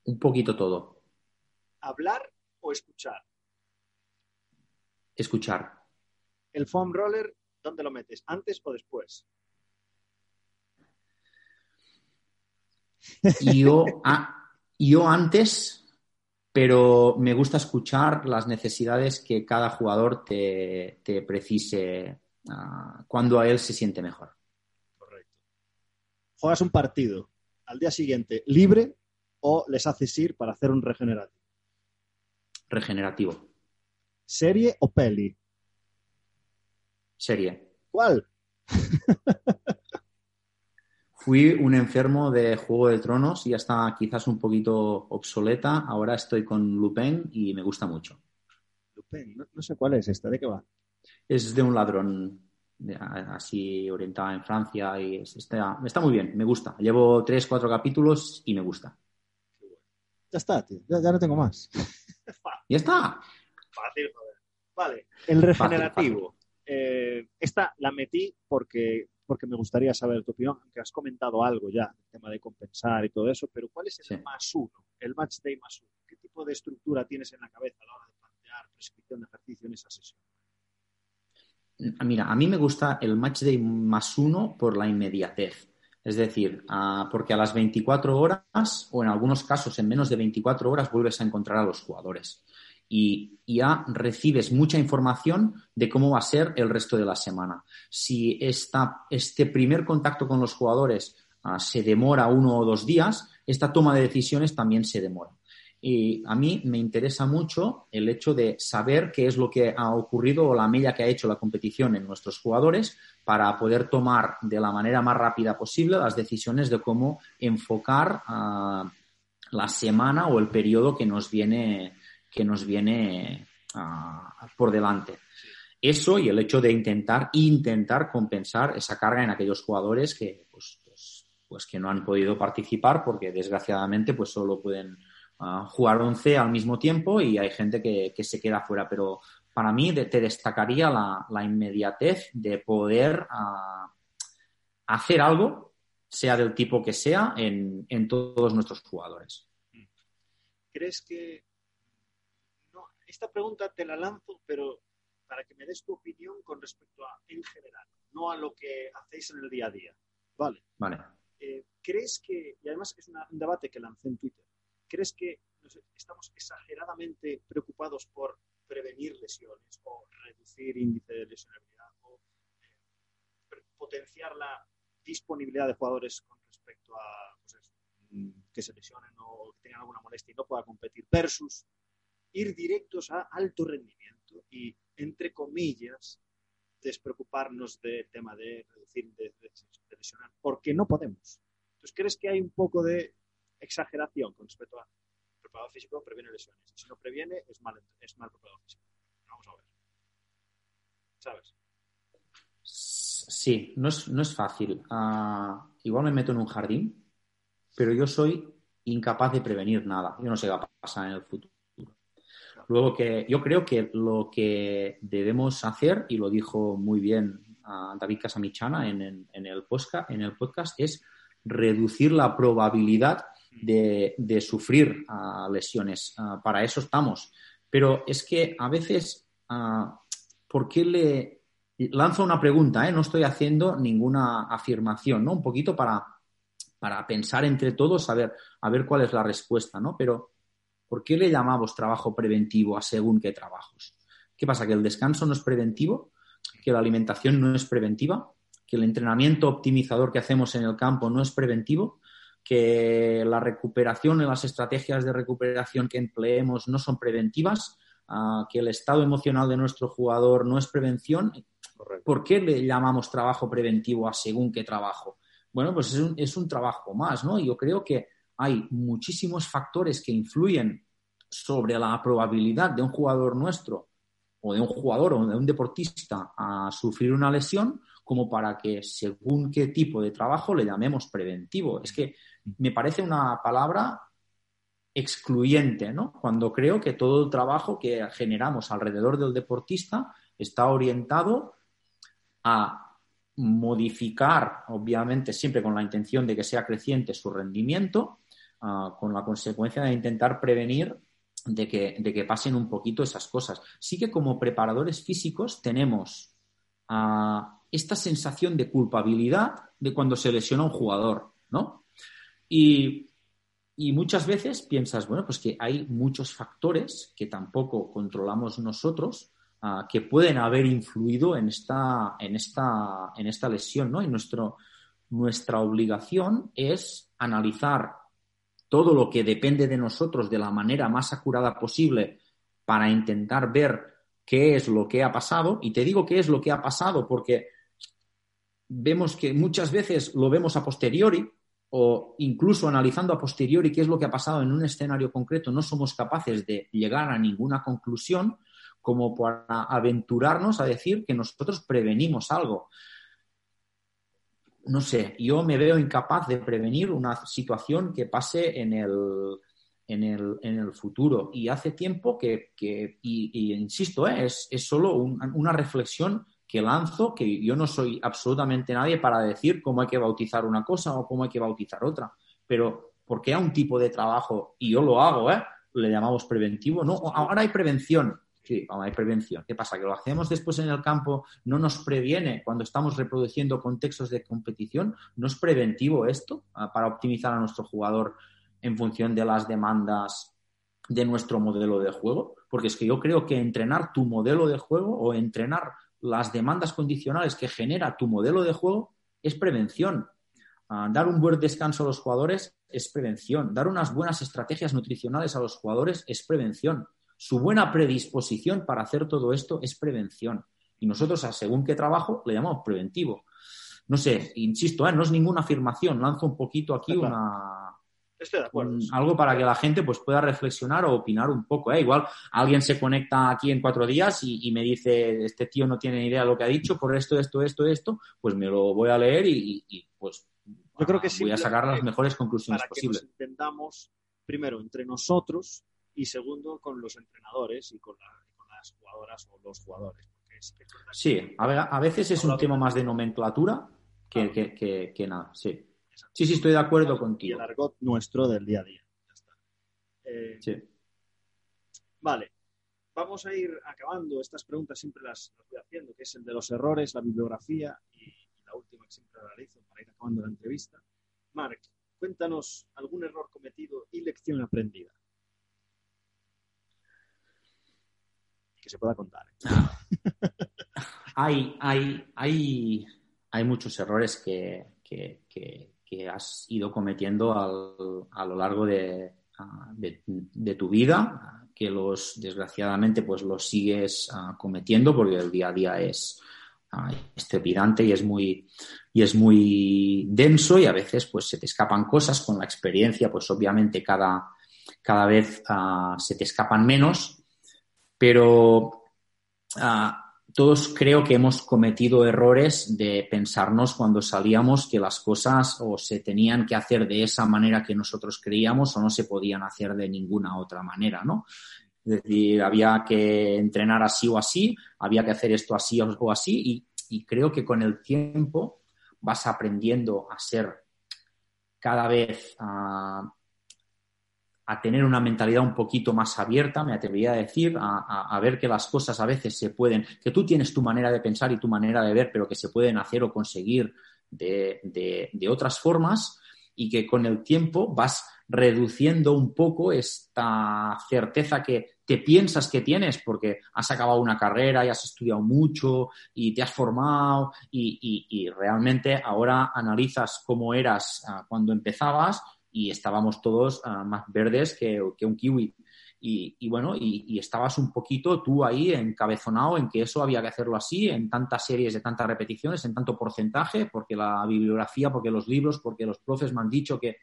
Un poquito todo. ¿Hablar o escuchar? Escuchar. ¿El foam roller ¿Dónde lo metes? ¿Antes o después? Yo, yo antes, pero me gusta escuchar las necesidades que cada jugador te, precise ah, cuando a él se siente mejor. Correcto. Juegas un partido al día siguiente libre o les haces ir para hacer un regenerativo. Regenerativo. ¿Serie o peli? serie. ¿Cuál? Fui un enfermo de Juego de Tronos y ya está quizás un poquito obsoleta. Ahora estoy con Lupin y me gusta mucho. Lupin, no, sé cuál es esta, ¿de qué va? Es de un ladrón así orientado en Francia y está, está muy bien, me gusta. Llevo tres, cuatro capítulos y me gusta. Ya está, tío. Ya, no tengo más. ya está. Fácil, joder. Vale. El regenerativo. Eh, esta la metí porque, porque me gustaría saber tu opinión, aunque has comentado algo ya, el tema de compensar y todo eso, pero ¿cuál es el más uno, el match day más uno? ¿Qué tipo de estructura tienes en la cabeza a la hora de plantear prescripción de ejercicio en esa sesión? Mira, a mí me gusta el match day más uno por la inmediatez. Es decir, ah, porque a las 24 horas o en algunos casos en menos de 24 horas vuelves a encontrar a los jugadores y ya recibes mucha información de cómo va a ser el resto de la semana. Si este primer contacto con los jugadores ah, se demora uno o dos días, esta toma de decisiones también se demora. Y a mí me interesa mucho el hecho de saber qué es lo que ha ocurrido o la media que ha hecho la competición en nuestros jugadores para poder tomar de la manera más rápida posible las decisiones de cómo enfocar ah, la semana o el periodo que nos viene, que nos viene ah, por delante. Eso y el hecho de intentar, intentar compensar esa carga en aquellos jugadores que, pues, pues, pues que no han podido participar porque desgraciadamente pues solo pueden ah, jugar 11 al mismo tiempo y hay gente que, se queda fuera. Pero para mí te destacaría la, inmediatez de poder ah, hacer algo, sea del tipo que sea, en, en todos nuestros jugadores. ¿Crees que esta pregunta te la lanzo, pero para que me des tu opinión con respecto a, en general, no a lo que hacéis en el día a día. Vale. Vale. Eh, ¿Crees que, y además es un debate que lancé en Twitter, ¿crees que estamos exageradamente preocupados por prevenir lesiones o reducir índice de lesionabilidad o eh, potenciar la disponibilidad de jugadores con respecto a pues que se lesionen o que tengan alguna molestia y no pueda competir versus ir directos a alto rendimiento y, entre comillas, despreocuparnos del tema de reducir de, lesionar, porque no podemos. Entonces, ¿crees que hay un poco de exageración con respecto a preparado físico previene lesiones? Si no previene, es mal, es mal preparado físico. Vamos a ver. ¿Sabes? Sí, no es, no es fácil. Ah, igual me meto en un jardín, pero yo soy incapaz de prevenir nada. Yo no sé qué va a pasar en el futuro. Luego que yo creo que lo que debemos hacer, y lo dijo muy bien David Casamichana en, el podcast, en el podcast, es reducir la probabilidad de, sufrir lesiones. para eso estamos. Pero es que a veces, ¿por qué le lanzo una pregunta? Eh? No estoy haciendo ninguna afirmación, ¿no? Un poquito para, para pensar entre todos, a ver, a ver cuál es la respuesta, ¿no? Pero, ¿por qué le llamamos trabajo preventivo a según qué trabajos? ¿Qué pasa? ¿Que el descanso no es preventivo? ¿Que la alimentación no es preventiva? ¿Que el entrenamiento optimizador que hacemos en el campo no es preventivo? ¿Que la recuperación y las estrategias de recuperación que empleemos no son preventivas? Ah, ¿Que el estado emocional de nuestro jugador no es prevención? ¿Por qué le llamamos trabajo preventivo a según qué trabajo? Bueno, pues es un, es un trabajo más, ¿no? Yo creo que hay muchísimos factores que influyen sobre la probabilidad de un jugador nuestro o de un jugador o de un deportista a sufrir una lesión como para que según qué tipo de trabajo le llamemos preventivo. Es que me parece una palabra excluyente, ¿no? Cuando creo que todo el trabajo que generamos alrededor del deportista está orientado a modificar, obviamente, siempre con la intención de que sea creciente su rendimiento, ah, con la consecuencia de intentar prevenir de que, de que, pasen un poquito esas cosas. Sí que como preparadores físicos tenemos ah, esta sensación de culpabilidad de cuando se lesiona un jugador, ¿no? Y, y muchas veces piensas, bueno, pues que hay muchos factores que tampoco controlamos nosotros, Ah, que pueden haber influido en esta, en esta, en esta lesión, ¿no? Y nuestro, nuestra obligación es analizar todo lo que depende de nosotros de la manera más acurada posible para intentar ver qué es lo que ha pasado. Y te digo qué es lo que ha pasado porque vemos que muchas veces lo vemos a posteriori o incluso analizando a posteriori qué es lo que ha pasado en un escenario concreto, no somos capaces de llegar a ninguna conclusión como para aventurarnos a decir que nosotros prevenimos algo. No sé, yo me veo incapaz de prevenir una situación que pase en el, en el, futuro. Y hace tiempo que, y, insisto, ¿eh? es, es, solo una reflexión que lanzo, que yo no soy absolutamente nadie para decir cómo hay que bautizar una cosa o cómo hay que bautizar otra. Pero porque a un tipo de trabajo, y yo lo hago, ¿eh? le llamamos preventivo, no, ahora hay prevención. Sí, hay prevención. ¿Qué pasa? Que lo hacemos después en el campo, no nos previene cuando estamos reproduciendo contextos de competición. ¿No es preventivo esto ah, para optimizar a nuestro jugador en función de las demandas de nuestro modelo de juego? Porque es que yo creo que entrenar tu modelo de juego o entrenar las demandas condicionales que genera tu modelo de juego es prevención. Ah, dar un buen descanso a los jugadores es prevención. Dar unas buenas estrategias nutricionales a los jugadores es prevención. Su buena predisposición para hacer todo esto es prevención. Y nosotros, a según qué trabajo, le llamamos preventivo. No sé, insisto, ¿eh? no es ninguna afirmación, lanzo un poquito aquí una, Estoy de acuerdo. algo para que la gente pues, pueda reflexionar o opinar un poco. ¿eh? Igual alguien se conecta aquí en cuatro días y, me dice, este tío no tiene ni idea de lo que ha dicho, por esto, esto, esto, esto, pues me lo voy a leer y, pues Yo creo que voy a sacar las mejores conclusiones para posibles. Que entendamos, primero, entre nosotros y segundo con los entrenadores y con, las jugadoras o los jugadores. sí, a, veces es un tema más de nomenclatura que, que, nada, sí. Sí, sí, estoy de acuerdo contigo. Y el argot nuestro del día a día. Eh, sí. Vale. Vamos a ir acabando. Estas preguntas siempre las, voy haciendo, que es el de los errores, la bibliografía y, la última que siempre realizo para ir acabando la entrevista. Marc, cuéntanos algún error cometido y lección aprendida. Se pueda contar. hay, hay, hay, hay muchos errores que, has ido cometiendo a lo largo de, de, tu vida, que los desgraciadamente pues los sigues ah, cometiendo porque el día a día es uh, estrepidante y es muy y es muy denso y a veces pues se te escapan cosas con la experiencia pues obviamente cada cada vez ah, se te escapan menos pero ah, todos creo que hemos cometido errores de pensarnos cuando salíamos que las cosas o se tenían que hacer de esa manera que nosotros creíamos o no se podían hacer de ninguna otra manera, ¿no? Es decir, había que entrenar así o así, había que hacer esto así o así, y, creo que con el tiempo vas aprendiendo a ser cada vez a, tener una mentalidad un poquito más abierta, me atrevería a decir, a, ver que las cosas a veces se pueden, que tú tienes tu manera de pensar y tu manera de ver, pero que se pueden hacer o conseguir de, de otras formas y que con el tiempo vas reduciendo un poco esta certeza que te piensas que tienes porque has acabado una carrera y has estudiado mucho y te has formado y, realmente ahora analizas cómo eras ah, cuando empezabas y estábamos todos ah, más verdes que, un kiwi. Y, bueno, y, estabas un poquito tú ahí encabezonado en que eso había que hacerlo así, en tantas series, de tantas repeticiones, en tanto porcentaje, porque la bibliografía, porque los libros, porque los profes me han dicho que,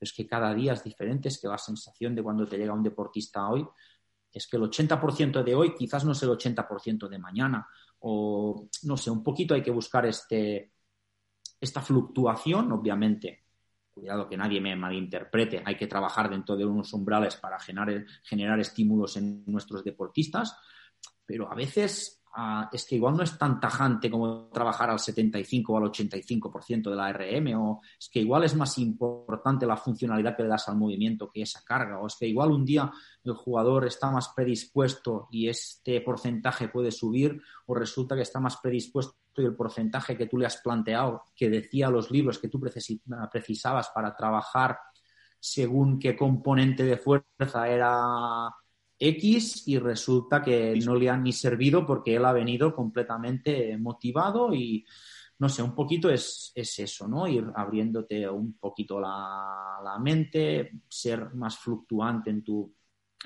es que cada día es diferente, es que la sensación de cuando te llega un deportista hoy es que el 80% de hoy quizás no es el 80% de mañana. O no sé, un poquito hay que buscar este, esta fluctuación, obviamente. Cuidado que nadie me malinterprete, hay que trabajar dentro de unos umbrales para generar, generar estímulos en nuestros deportistas, pero a veces Ah, es que igual no es tan tajante como trabajar al 75 o al 85% de la RM, o es que igual es más importante la funcionalidad que le das al movimiento que esa carga, o es que igual un día el jugador está más predispuesto y este porcentaje puede subir, o resulta que está más predispuesto y el porcentaje que tú le has planteado, que decía los libros que tú precisabas para trabajar según qué componente de fuerza era X y resulta que no le han ni servido porque él ha venido completamente motivado y no sé, un poquito es, eso, ¿no? Ir abriéndote un poquito la, mente, ser más fluctuante en tu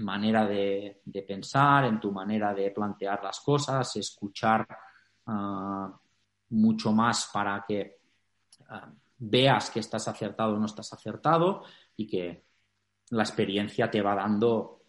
manera de, pensar, en tu manera de plantear las cosas, escuchar ah, mucho más para que ah, veas que estás acertado o no estás acertado y que la experiencia te va dando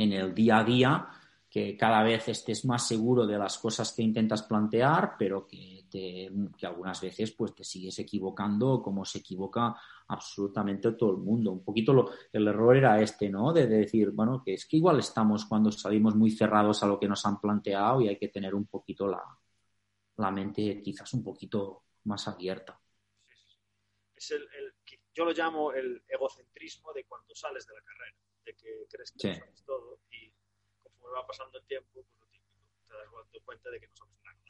en el día a día, que cada vez estés más seguro de las cosas que intentas plantear, pero que, te, que algunas veces pues te sigues equivocando como se equivoca absolutamente todo el mundo. Un poquito lo, el error era este, ¿no? De, decir, bueno, que es que igual estamos cuando salimos muy cerrados a lo que nos han planteado y hay que tener un poquito la, la mente quizás un poquito más abierta. Es el, yo lo llamo el egocentrismo de cuando sales de la carrera que crees que sabes todo y conforme va pasando el tiempo, pues lo típico, te das cuenta de que no sabes nada.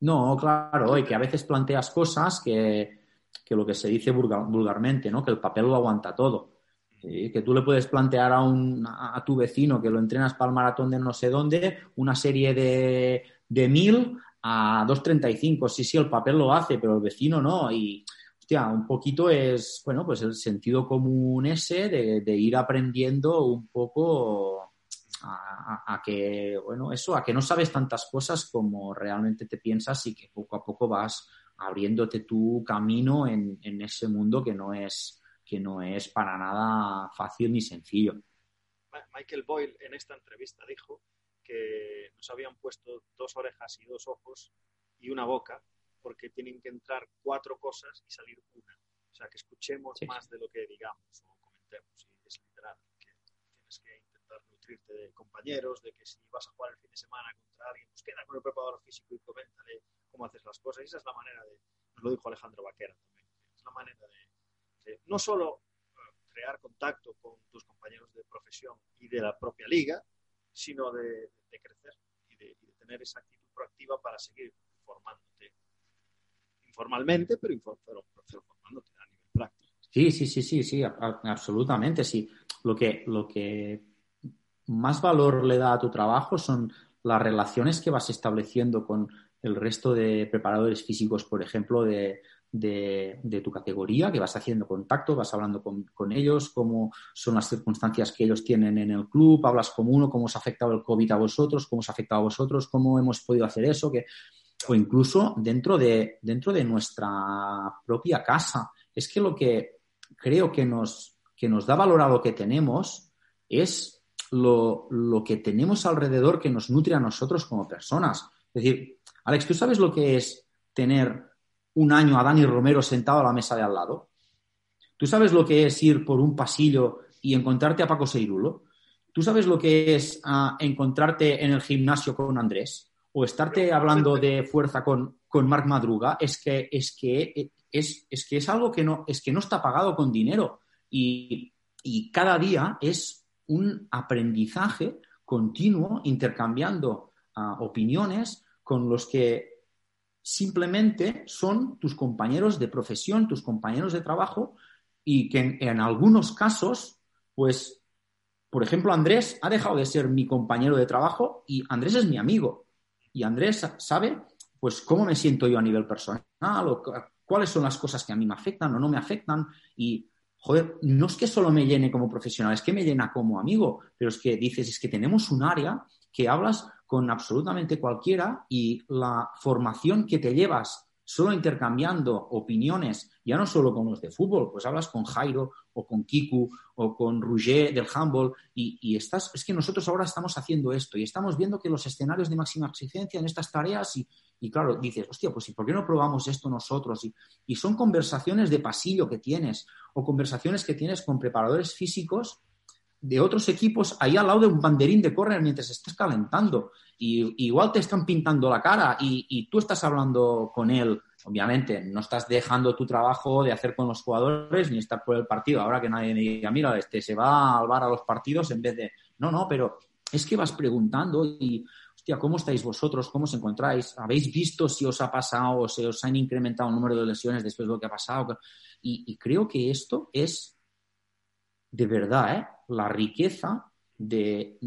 No, claro, y que a veces planteas cosas que, que lo que se dice vulgarmente, ¿no? Que el papel lo aguanta todo. Que tú le puedes plantear a, un, a tu vecino que lo entrenas para el maratón de no sé dónde, una serie de, de mil a 2.35. Sí, sí, el papel lo hace, pero el vecino no. Y, un poquito es, bueno, pues el sentido común ese de, ir aprendiendo un poco a, que, bueno, eso, a que no sabes tantas cosas como realmente te piensas y que poco a poco vas abriéndote tu camino en, ese mundo que no es que no es para nada fácil ni sencillo. Michael Boyle en esta entrevista dijo que nos habían puesto dos orejas y dos ojos y una boca porque tienen que entrar cuatro cosas y salir una. O sea, que escuchemos más de lo que digamos o comentemos. Y es literal, que tienes que intentar nutrirte de compañeros, de que si vas a jugar el fin de semana contra alguien, pues queda con el preparador físico y coméntale cómo haces las cosas. Y esa es la manera de, nos lo dijo Alejandro Vaquera también, es la manera de, no solo eh, crear contacto con tus compañeros de profesión y de la propia liga, sino de, crecer y de, y de tener esa actitud proactiva para seguir formándote formalmente, pero, formándote a nivel práctico. Sí, sí, sí, sí, sí, absolutamente, sí. Lo que, lo que más valor le da a tu trabajo son las relaciones que vas estableciendo con el resto de preparadores físicos, por ejemplo, de, de, tu categoría, que vas haciendo contacto, vas hablando con, con, ellos, cómo son las circunstancias que ellos tienen en el club, hablas como uno, cómo os ha afectado el COVID a vosotros, cómo os ha afectado a vosotros, cómo hemos podido hacer eso, que o incluso dentro de, dentro de nuestra propia casa. Es que lo que creo que nos, que nos da valor a lo que tenemos es lo, lo, que tenemos alrededor que nos nutre a nosotros como personas. Es decir, Alex, ¿tú sabes lo que es tener un año a Dani Romero sentado a la mesa de al lado? ¿Tú sabes lo que es ir por un pasillo y encontrarte a Paco Seirulo? ¿Tú sabes lo que es ah, encontrarte en el gimnasio con Andrés? O estarte hablando de fuerza con, con Marc Madruga, es que, es, que, es, es que es algo que no, es que no está pagado con dinero. Y, y cada día es un aprendizaje continuo, intercambiando ah, opiniones con los que simplemente son tus compañeros de profesión, tus compañeros de trabajo, y que en algunos casos, pues por ejemplo, Andrés ha dejado de ser mi compañero de trabajo y Andrés es mi amigo. Y Andrés sabe, pues, cómo me siento yo a nivel personal, o cuáles son las cosas que a mí me afectan o no me afectan. Y, joder, no es que solo me llene como profesional, es que me llena como amigo, pero es que dices, es que tenemos un área que hablas con absolutamente cualquiera y la formación que te llevas solo intercambiando opiniones, ya no solo con los de fútbol, pues hablas con Jairo o con Kiku o con Rouget del handball y, estás, es que nosotros ahora estamos haciendo esto y estamos viendo que los escenarios de máxima exigencia en estas tareas y, claro, dices, hostia, pues ¿y por qué no probamos esto nosotros? Y, y son conversaciones de pasillo que tienes o conversaciones que tienes con preparadores físicos de otros equipos ahí al lado de un banderín de córner mientras estás calentando. Y igual te están pintando la cara y, tú estás hablando con él. Obviamente, no estás dejando tu trabajo de hacer con los jugadores ni estar por el partido. Ahora que nadie me diga, mira, este se va al bar a los partidos en vez de. No, no, pero es que vas preguntando y, hostia, ¿cómo estáis vosotros? ¿Cómo os encontráis? ¿Habéis visto si os ha pasado o se os han incrementado el número de lesiones después de lo que ha pasado? y creo que esto es de verdad, ¿eh? la riqueza de,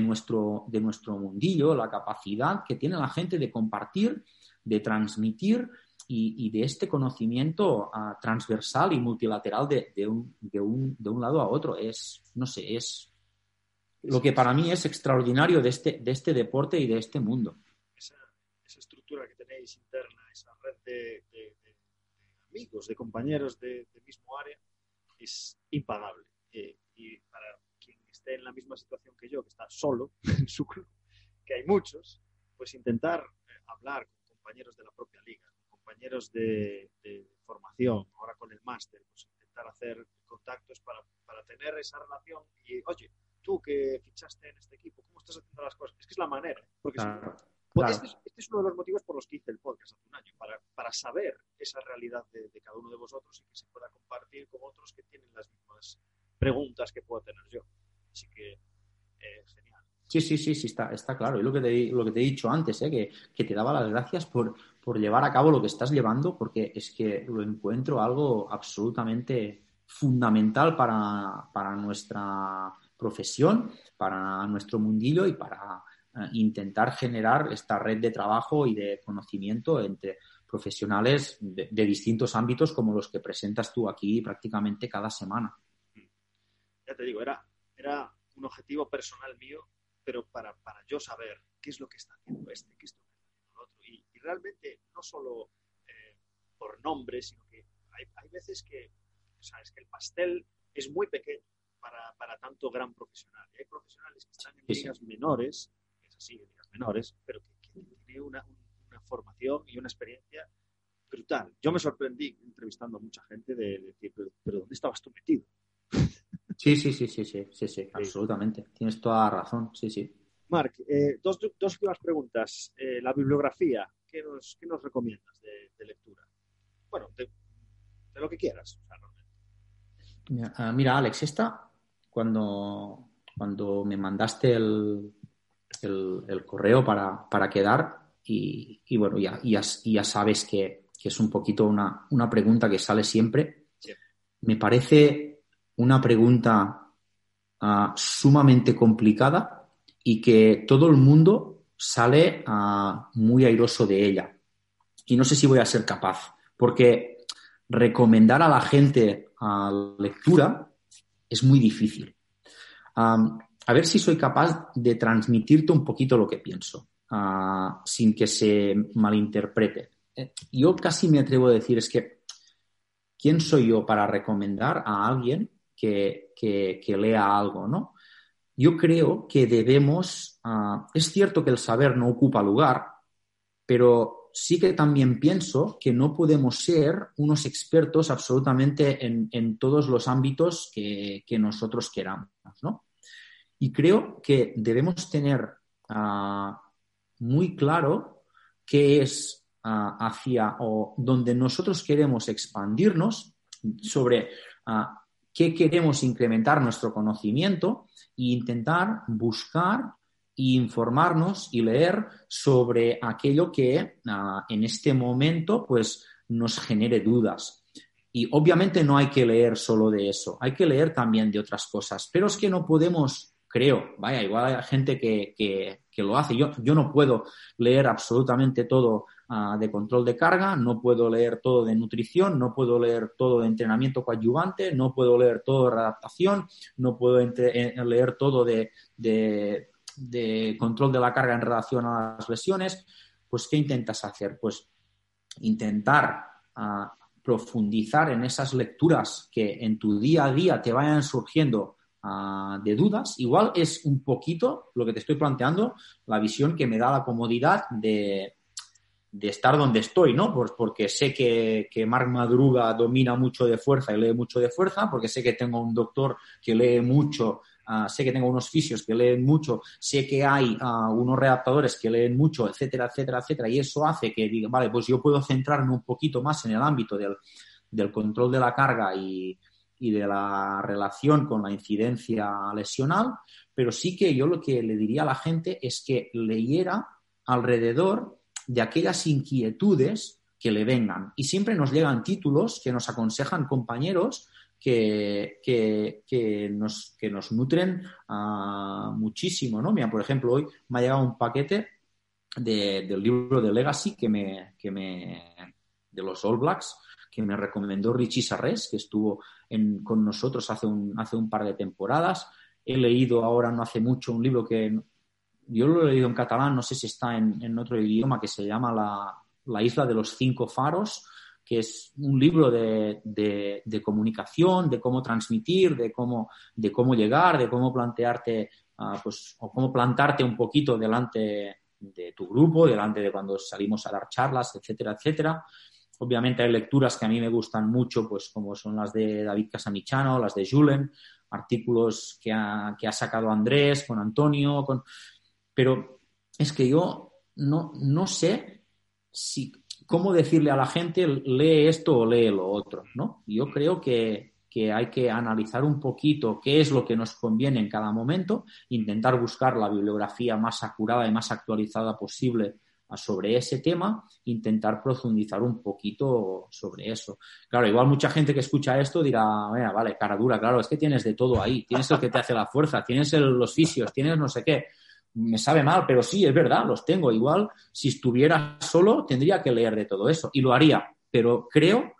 nuestro, de nuestro mundillo, la capacidad que tiene la gente de compartir, de transmitir y, de este conocimiento ah, transversal y multilateral de, un, de, un, de un lado a otro. Es, no sé, es lo que para mí es extraordinario de este, de este deporte y de este mundo. Esa, estructura que tenéis interna, esa red de, amigos, de compañeros del mismo área, es impagable. Eh, y para quien esté en la misma situación que yo, que está solo en su club, que hay muchos, pues intentar eh, hablar con compañeros de la propia liga, compañeros de, formación, ahora con el máster, pues intentar hacer contactos para, para tener esa relación y, oye, tú que fichaste en este equipo, ¿cómo estás haciendo las cosas? Es que es la manera, porque este, este, es, uno de los motivos por los que hice el podcast hace un año, para, para saber esa realidad de, de, cada uno de vosotros y que se pueda compartir con otros que tienen las mismas preguntas que puedo tener yo. Así que, eh, genial. Sí, sí, sí, sí, está, está claro. Y lo que te, lo que te he dicho antes, ¿eh? que, que, te daba las gracias por, por llevar a cabo lo que estás llevando, porque es que lo encuentro algo absolutamente fundamental para, para nuestra profesión, para nuestro mundillo y para intentar generar esta red de trabajo y de conocimiento entre profesionales de, distintos ámbitos como los que presentas tú aquí prácticamente cada semana. Ya te digo, era, era un objetivo personal mío, pero para, para yo saber qué es lo que está haciendo este, qué es lo que está haciendo el otro. Y, realmente no solo eh, por nombre, sino que hay, hay veces que, sabes, que el pastel es muy pequeño para, para tanto gran profesional. hay profesionales que están en ligas menores sí, ligas menores, pero que, tiene una, formación y una experiencia brutal. Yo me sorprendí entrevistando a mucha gente de, decir, pero, ¿dónde estabas tú metido? Sí, sí, sí, sí, sí, sí, sí, absolutamente. Tienes toda la razón, sí, sí. Marc, eh, dos, dos, últimas preguntas. Eh, la bibliografía, ¿qué nos, qué nos recomiendas de, lectura? Bueno, de, lo que quieras. Ah, mira, Alex, esta, cuando, cuando me mandaste el, el, correo para, para, quedar y, bueno, ya, ya, ya sabes que, que, es un poquito una, una pregunta que sale siempre. Me parece una pregunta ah, sumamente complicada y que todo el mundo sale ah, muy airoso de ella. Y no sé si voy a ser capaz, porque recomendar a la gente a lectura es muy difícil a ver si soy capaz de transmitirte un poquito lo que pienso, ah, sin que se malinterprete. Eh, yo casi me atrevo a decir es que, ¿quién soy yo para recomendar a alguien que, lea algo, no? Yo creo que debemos, ah, es cierto que el saber no ocupa lugar, pero sí que también pienso que no podemos ser unos expertos absolutamente en, todos los ámbitos que, que nosotros queramos, ¿no? Y creo que debemos tener ah, muy claro qué es ah, hacia o donde nosotros queremos expandirnos sobre ah, qué queremos incrementar nuestro conocimiento e intentar buscar e informarnos y leer sobre aquello que en este momento pues nos genere dudas. Y obviamente no hay que leer solo de eso, hay que leer también de otras cosas, pero es que no podemos, creo, vaya, igual hay gente que, que, lo hace, yo, yo no puedo leer absolutamente todo ah, de control de carga, no puedo leer todo de nutrición, no puedo leer todo de entrenamiento coadyuvante, no puedo leer todo de readaptación, no puedo eh, leer todo de, de, de control de la carga en relación a las lesiones. Pues, ¿qué intentas hacer? Pues intentar a profundizar en esas lecturas que en tu día a día te vayan surgiendo ah, de dudas, igual es un poquito lo que te estoy planteando, la visión que me da la comodidad de, de estar donde estoy, ¿no? Pues porque sé que, que Marc Madruga domina mucho de fuerza y lee mucho de fuerza, porque sé que tengo un doctor que lee mucho Ah, sé que tengo unos fisios que leen mucho, sé que hay ah, unos redactadores que leen mucho, etcétera, etcétera, etcétera, y eso hace que diga, vale, pues yo puedo centrarme un poquito más en el ámbito del, control de la carga y, de la relación con la incidencia lesional, pero sí que yo lo que le diría a la gente es que leyera alrededor de aquellas inquietudes que le vengan. Y siempre nos llegan títulos que nos aconsejan compañeros que, que, nos, que nos nutren uh, muchísimo, ¿no? Mira, por ejemplo, hoy me ha llegado un paquete de, del libro de Legacy que me, que me, de los All Blacks que me recomendó Richie Sarres, que estuvo en, con nosotros hace un, hace un par de temporadas. He leído ahora no hace mucho un libro que yo lo he leído en catalán, no sé si está en, en otro idioma, que se llama la, la, Isla de los Cinco Faros, que es un libro de, de, comunicación, de cómo transmitir, de cómo, de cómo llegar, de cómo plantearte, uh, pues, o cómo plantarte un poquito delante de tu grupo, delante de cuando salimos a dar charlas, etcétera, etcétera. Obviamente hay lecturas que a mí me gustan mucho, pues como son las de David Casamichano, las de Julen, artículos que ha, que ha sacado Andrés con Antonio, con... pero es que yo no, no sé si cómo decirle a la gente lee esto o lee lo otro, ¿no? Yo creo que, hay que analizar un poquito qué es lo que nos conviene en cada momento, intentar buscar la bibliografía más acurada y más actualizada posible sobre ese tema, intentar profundizar un poquito sobre eso. Claro, igual mucha gente que escucha esto dirá, vale, cara dura, claro, es que tienes de todo ahí, tienes el que te hace la fuerza, tienes los fisios, tienes no sé qué me sabe mal, pero sí, es verdad, los tengo. Igual, si estuviera solo, tendría que leer de todo eso y lo haría, pero creo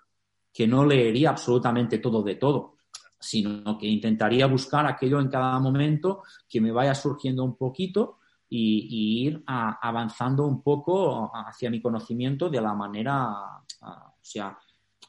que no leería absolutamente todo de todo, sino que intentaría buscar aquello en cada momento que me vaya surgiendo un poquito y, ir avanzando un poco hacia mi conocimiento de la manera, o sea,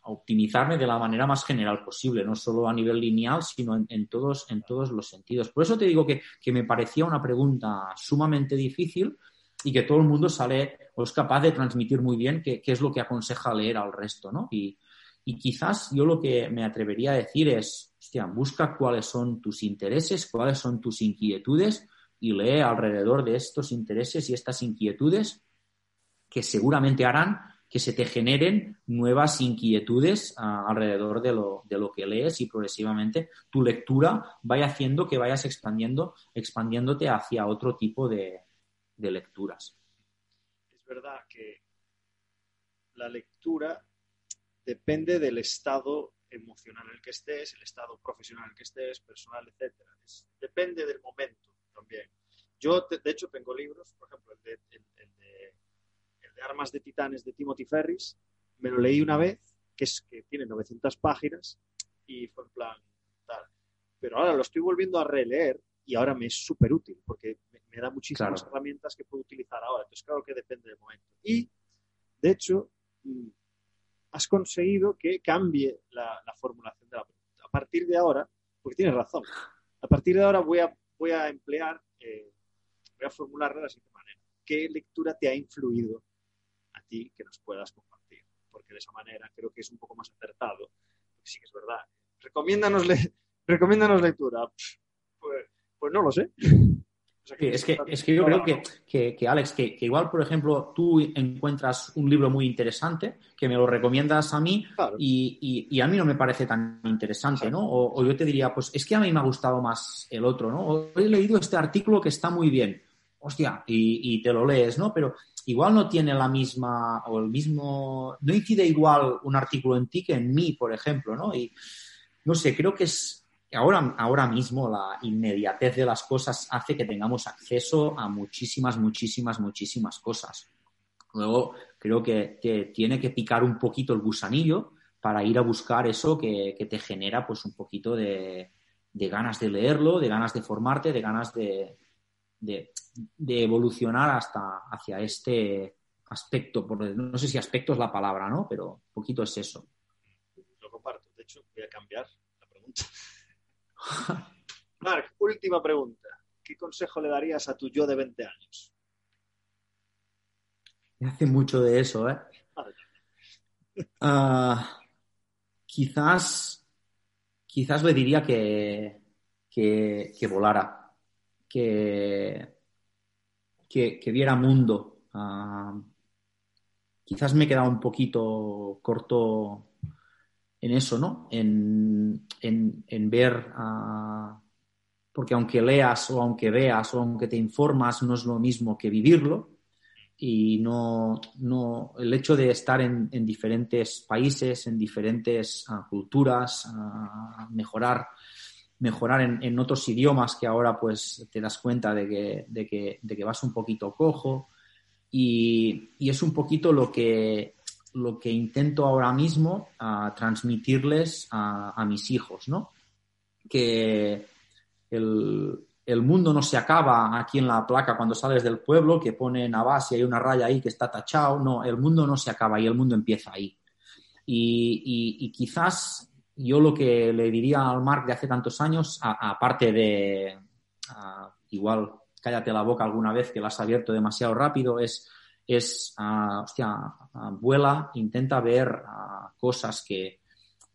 optimizarme de la manera más general posible, no solo a nivel lineal, sino en, todos, en todos los sentidos. Por eso te digo que, me parecía una pregunta sumamente difícil y que todo el mundo sale o es capaz de transmitir muy bien qué, es lo que aconseja leer al resto, ¿no? Y, quizás yo lo que me atrevería a decir es, hostia, busca cuáles son tus intereses, cuáles son tus inquietudes y lee alrededor de estos intereses y estas inquietudes que seguramente harán que se te generen nuevas inquietudes ah, alrededor de lo, de lo, que lees y progresivamente tu lectura vaya haciendo que vayas expandiendo, expandiéndote hacia otro tipo de, lecturas. Es verdad que la lectura depende del estado emocional en el que estés, el estado profesional en el que estés, personal, etcétera. depende del momento también. Yo, de hecho, tengo libros, por ejemplo, el de de Armas de Titanes de Timothy Ferris, me lo leí una vez, que es que tiene 900 páginas y fue en plan tal. Pero ahora lo estoy volviendo a releer y ahora me es súper útil porque me, da muchísimas herramientas que puedo utilizar ahora. Entonces, claro que depende del momento. Y, de hecho, mm, has conseguido que cambie la, formulación de la pregunta. A partir de ahora, porque tienes razón, a partir de ahora voy a, voy a emplear, eh, voy a formularla de la siguiente manera. ¿Qué lectura te ha influido que nos puedas compartir, porque de esa manera creo que es un poco más acertado. sí que es verdad. Recomiéndanos, le recomiéndanos lectura. Pues, Pues no lo sé. Es, que, es que yo creo que, que, Alex, que, igual, por ejemplo, tú encuentras un libro muy interesante, que me lo recomiendas a mí y, y, a mí no me parece tan interesante, ¿no? O, yo te diría, pues es que a mí me ha gustado más el otro, ¿no? O he leído este artículo que está muy bien, hostia, y, y te lo lees, ¿no? Pero igual no tiene la misma o el mismo, no incide igual un artículo en ti que en mí, por ejemplo, ¿no? Y no sé, creo que es ahora, ahora mismo la inmediatez de las cosas hace que tengamos acceso a muchísimas, muchísimas, muchísimas cosas. Luego creo que, tiene que picar un poquito el gusanillo para ir a buscar eso que, te genera pues un poquito de, ganas de leerlo, de ganas de formarte, de ganas de, evolucionar hasta hacia este aspecto, no sé si aspecto es la palabra, ¿no? Pero un poquito es eso. Lo comparto. De hecho, voy a cambiar la pregunta. Marc, última pregunta. ¿Qué consejo le darías a tu yo de 20 años? Me hace mucho de eso, ¿eh? Ah, quizás, quizás le diría que, que, que volara que, que, viera mundo. Ah, quizás me he quedado un poquito corto en eso, ¿no? En, ver, ah, porque aunque leas o aunque veas o aunque te informas, no es lo mismo que vivirlo. Y no, no el hecho de estar en, diferentes países, en diferentes ah, culturas, mejorar mejorar en, otros idiomas que ahora pues te das cuenta de que, de que, vas un poquito cojo y, es un poquito lo que, lo que intento ahora mismo a transmitirles a, mis hijos, ¿no? Que el, mundo no se acaba aquí en la placa cuando sales del pueblo, que pone Navas y hay una raya ahí que está tachado. No, el mundo no se acaba y el mundo empieza ahí. y quizás yo lo que le diría al Mark de hace tantos años, aparte de, igual, cállate la boca alguna vez que la has abierto demasiado rápido, es, es hostia, vuela, intenta ver cosas que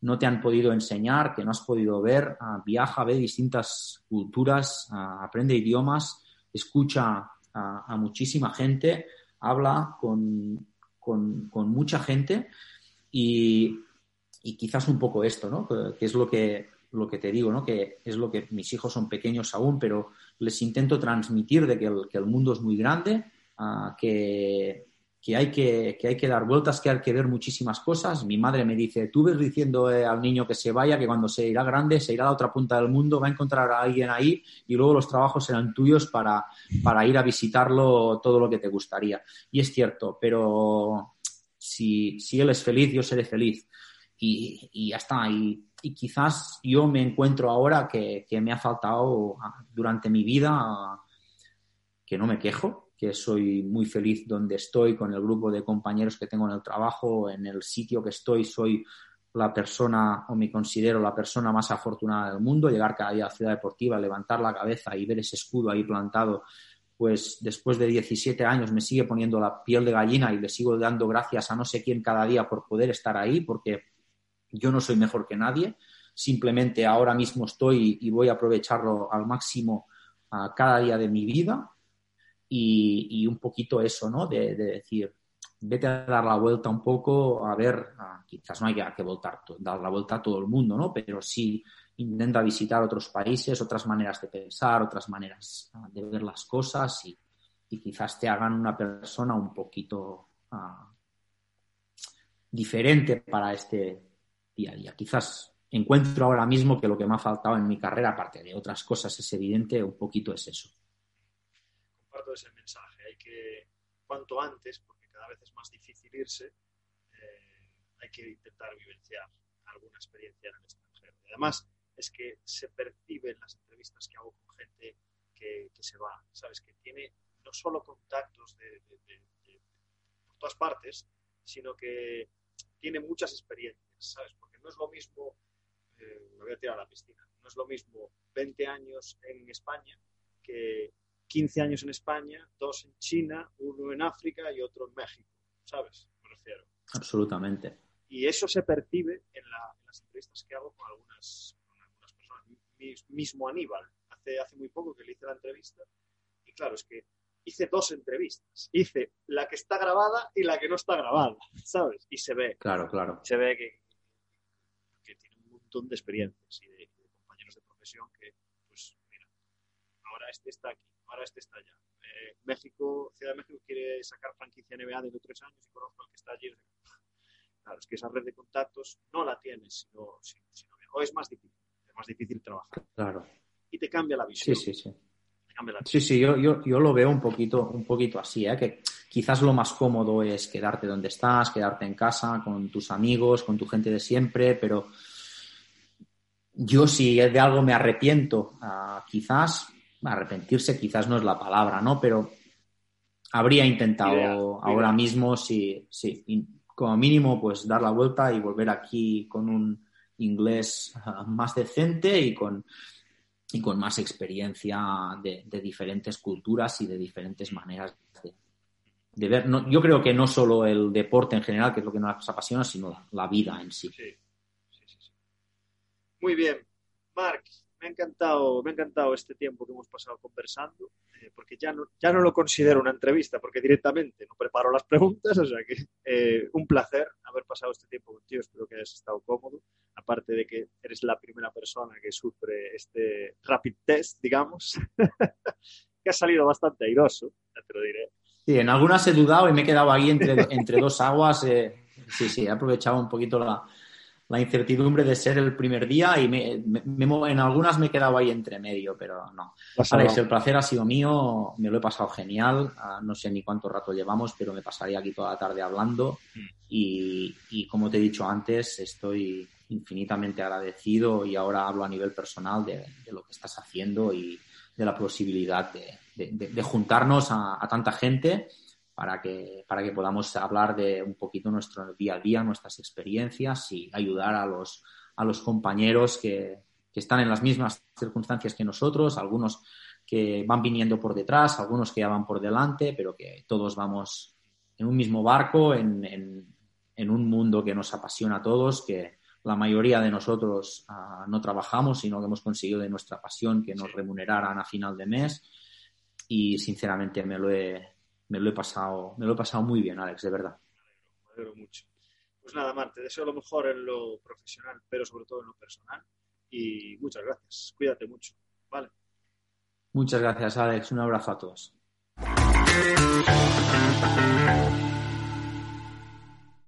no te han podido enseñar, que no has podido ver, viaja, ve distintas culturas, aprende idiomas, escucha a, muchísima gente, habla con, con, con mucha gente y y quizás un poco esto, ¿no? Que es lo que, lo que te digo, ¿no? Que es lo que mis hijos son pequeños aún, pero les intento transmitir de que el, que el mundo es muy grande, ah, que, que, hay que, que, hay que dar vueltas, que hay que ver muchísimas cosas. Mi madre me dice, tú ves diciendo eh, al niño que se vaya, que cuando se irá grande, se irá a la otra punta del mundo, va a encontrar a alguien ahí y luego los trabajos serán tuyos para, para ir a visitarlo todo lo que te gustaría. Y es cierto, pero si, si él es feliz, yo seré feliz y, ya está. Y, quizás yo me encuentro ahora que, me ha faltado durante mi vida, que no me quejo, que soy muy feliz donde estoy, con el grupo de compañeros que tengo en el trabajo, en el sitio que estoy, soy la persona o me considero la persona más afortunada del mundo, llegar cada día a la ciudad deportiva, levantar la cabeza y ver ese escudo ahí plantado, pues después de 17 años me sigue poniendo la piel de gallina y le sigo dando gracias a no sé quién cada día por poder estar ahí, porque yo no soy mejor que nadie, simplemente ahora mismo estoy y voy a aprovecharlo al máximo a cada día de mi vida y, un poquito eso, ¿no? De, decir, vete a dar la vuelta un poco, a ver, quizás no hay que, voltar, dar la vuelta a todo el mundo, ¿no? Pero sí intenta visitar otros países, otras maneras de pensar, otras maneras ah, de ver las cosas y, quizás te hagan una persona un poquito ah, diferente para este, día a día. Quizás encuentro ahora mismo que lo que me ha faltado en mi carrera, aparte de otras cosas, es evidente, un poquito es eso. Comparto ese mensaje. Hay que, cuanto antes, porque cada vez es más difícil irse, eh, hay que intentar vivenciar alguna experiencia en el extranjero. Y además, es que se percibe en las entrevistas que hago con gente que, se va, ¿sabes? Que tiene no solo contactos de, por todas partes, sino que tiene muchas experiencias, ¿sabes? no es lo mismo, eh, me voy a tirar a la piscina, no es lo mismo 20 años en España que 15 años en España, dos en China, uno en África y otro en México, ¿sabes? Me refiero. Absolutamente. Y eso se percibe en, las entrevistas que hago con algunas, personas. Mismo Aníbal, hace hace, muy poco que le hice la entrevista. Y claro, es que hice dos entrevistas. Hice la que está grabada y la que no está grabada, ¿sabes? Y se ve. Claro, claro. Se ve que, que tiene un montón de experiencias y de, compañeros de profesión que, pues, mira, ahora este está aquí, ahora este está allá. Eh, México, Ciudad de México quiere sacar franquicia NBA de tres años y conozco al que está allí. Claro, es que esa red de contactos no la tienes, sino, sino, o es más difícil, es más difícil trabajar. Claro. Y te cambia la visión. Sí, sí, sí. Sí, sí, yo, yo, yo, lo veo un poquito, un poquito así, ¿eh? que quizás lo más cómodo es quedarte donde estás, quedarte en casa, con tus amigos, con tu gente de siempre, pero yo si de algo me arrepiento, uh, quizás, arrepentirse quizás no es la palabra, ¿no? Pero habría intentado ahora mismo, sí, sí, como mínimo, pues dar la vuelta y volver aquí con un inglés uh, más decente y con y con más experiencia de, diferentes culturas y de diferentes maneras de, ver. No, yo creo que no solo el deporte en general, que es lo que nos apasiona, sino la, vida en sí. Sí, sí, sí. Muy bien. Marc, me ha encantado, me ha encantado este tiempo que hemos pasado conversando, eh, porque ya no, ya no lo considero una entrevista, porque directamente no preparo las preguntas, o sea que eh, un placer haber pasado este tiempo contigo, espero que hayas estado cómodo, aparte de que eres la primera persona que sufre este rapid test, digamos, que ha salido bastante airoso, ya te lo diré. Sí, en algunas he dudado y me he quedado ahí entre, entre dos aguas. Eh, sí, sí, he aprovechado un poquito la, la incertidumbre de ser el primer día y me, en algunas me he quedado ahí entre medio, pero no. Alex, el placer ha sido mío, me lo he pasado genial, ah, no sé ni cuánto rato llevamos, pero me pasaría aquí toda la tarde hablando mm. y, como te he dicho antes, estoy infinitamente agradecido y ahora hablo a nivel personal de, lo que estás haciendo y de la posibilidad de, juntarnos a tanta gente para que, para que podamos hablar de un poquito nuestro día a día, nuestras experiencias y ayudar a los, a los compañeros que, que están en las mismas circunstancias que nosotros, algunos que van viniendo por detrás, algunos que ya van por delante, pero que todos vamos en un mismo barco, en, en, en un mundo que nos apasiona a todos, que la mayoría de nosotros uh, no trabajamos, sino que hemos conseguido de nuestra pasión que nos remuneraran a final de mes. Y sinceramente me lo he, me lo he pasado, me lo he pasado muy bien, Alex, de verdad. Me alegro, mucho. Pues nada, Mar, te deseo lo mejor en lo profesional, pero sobre todo en lo personal. Y muchas gracias. Cuídate mucho. Vale. Muchas gracias, Alex. Un abrazo a todos.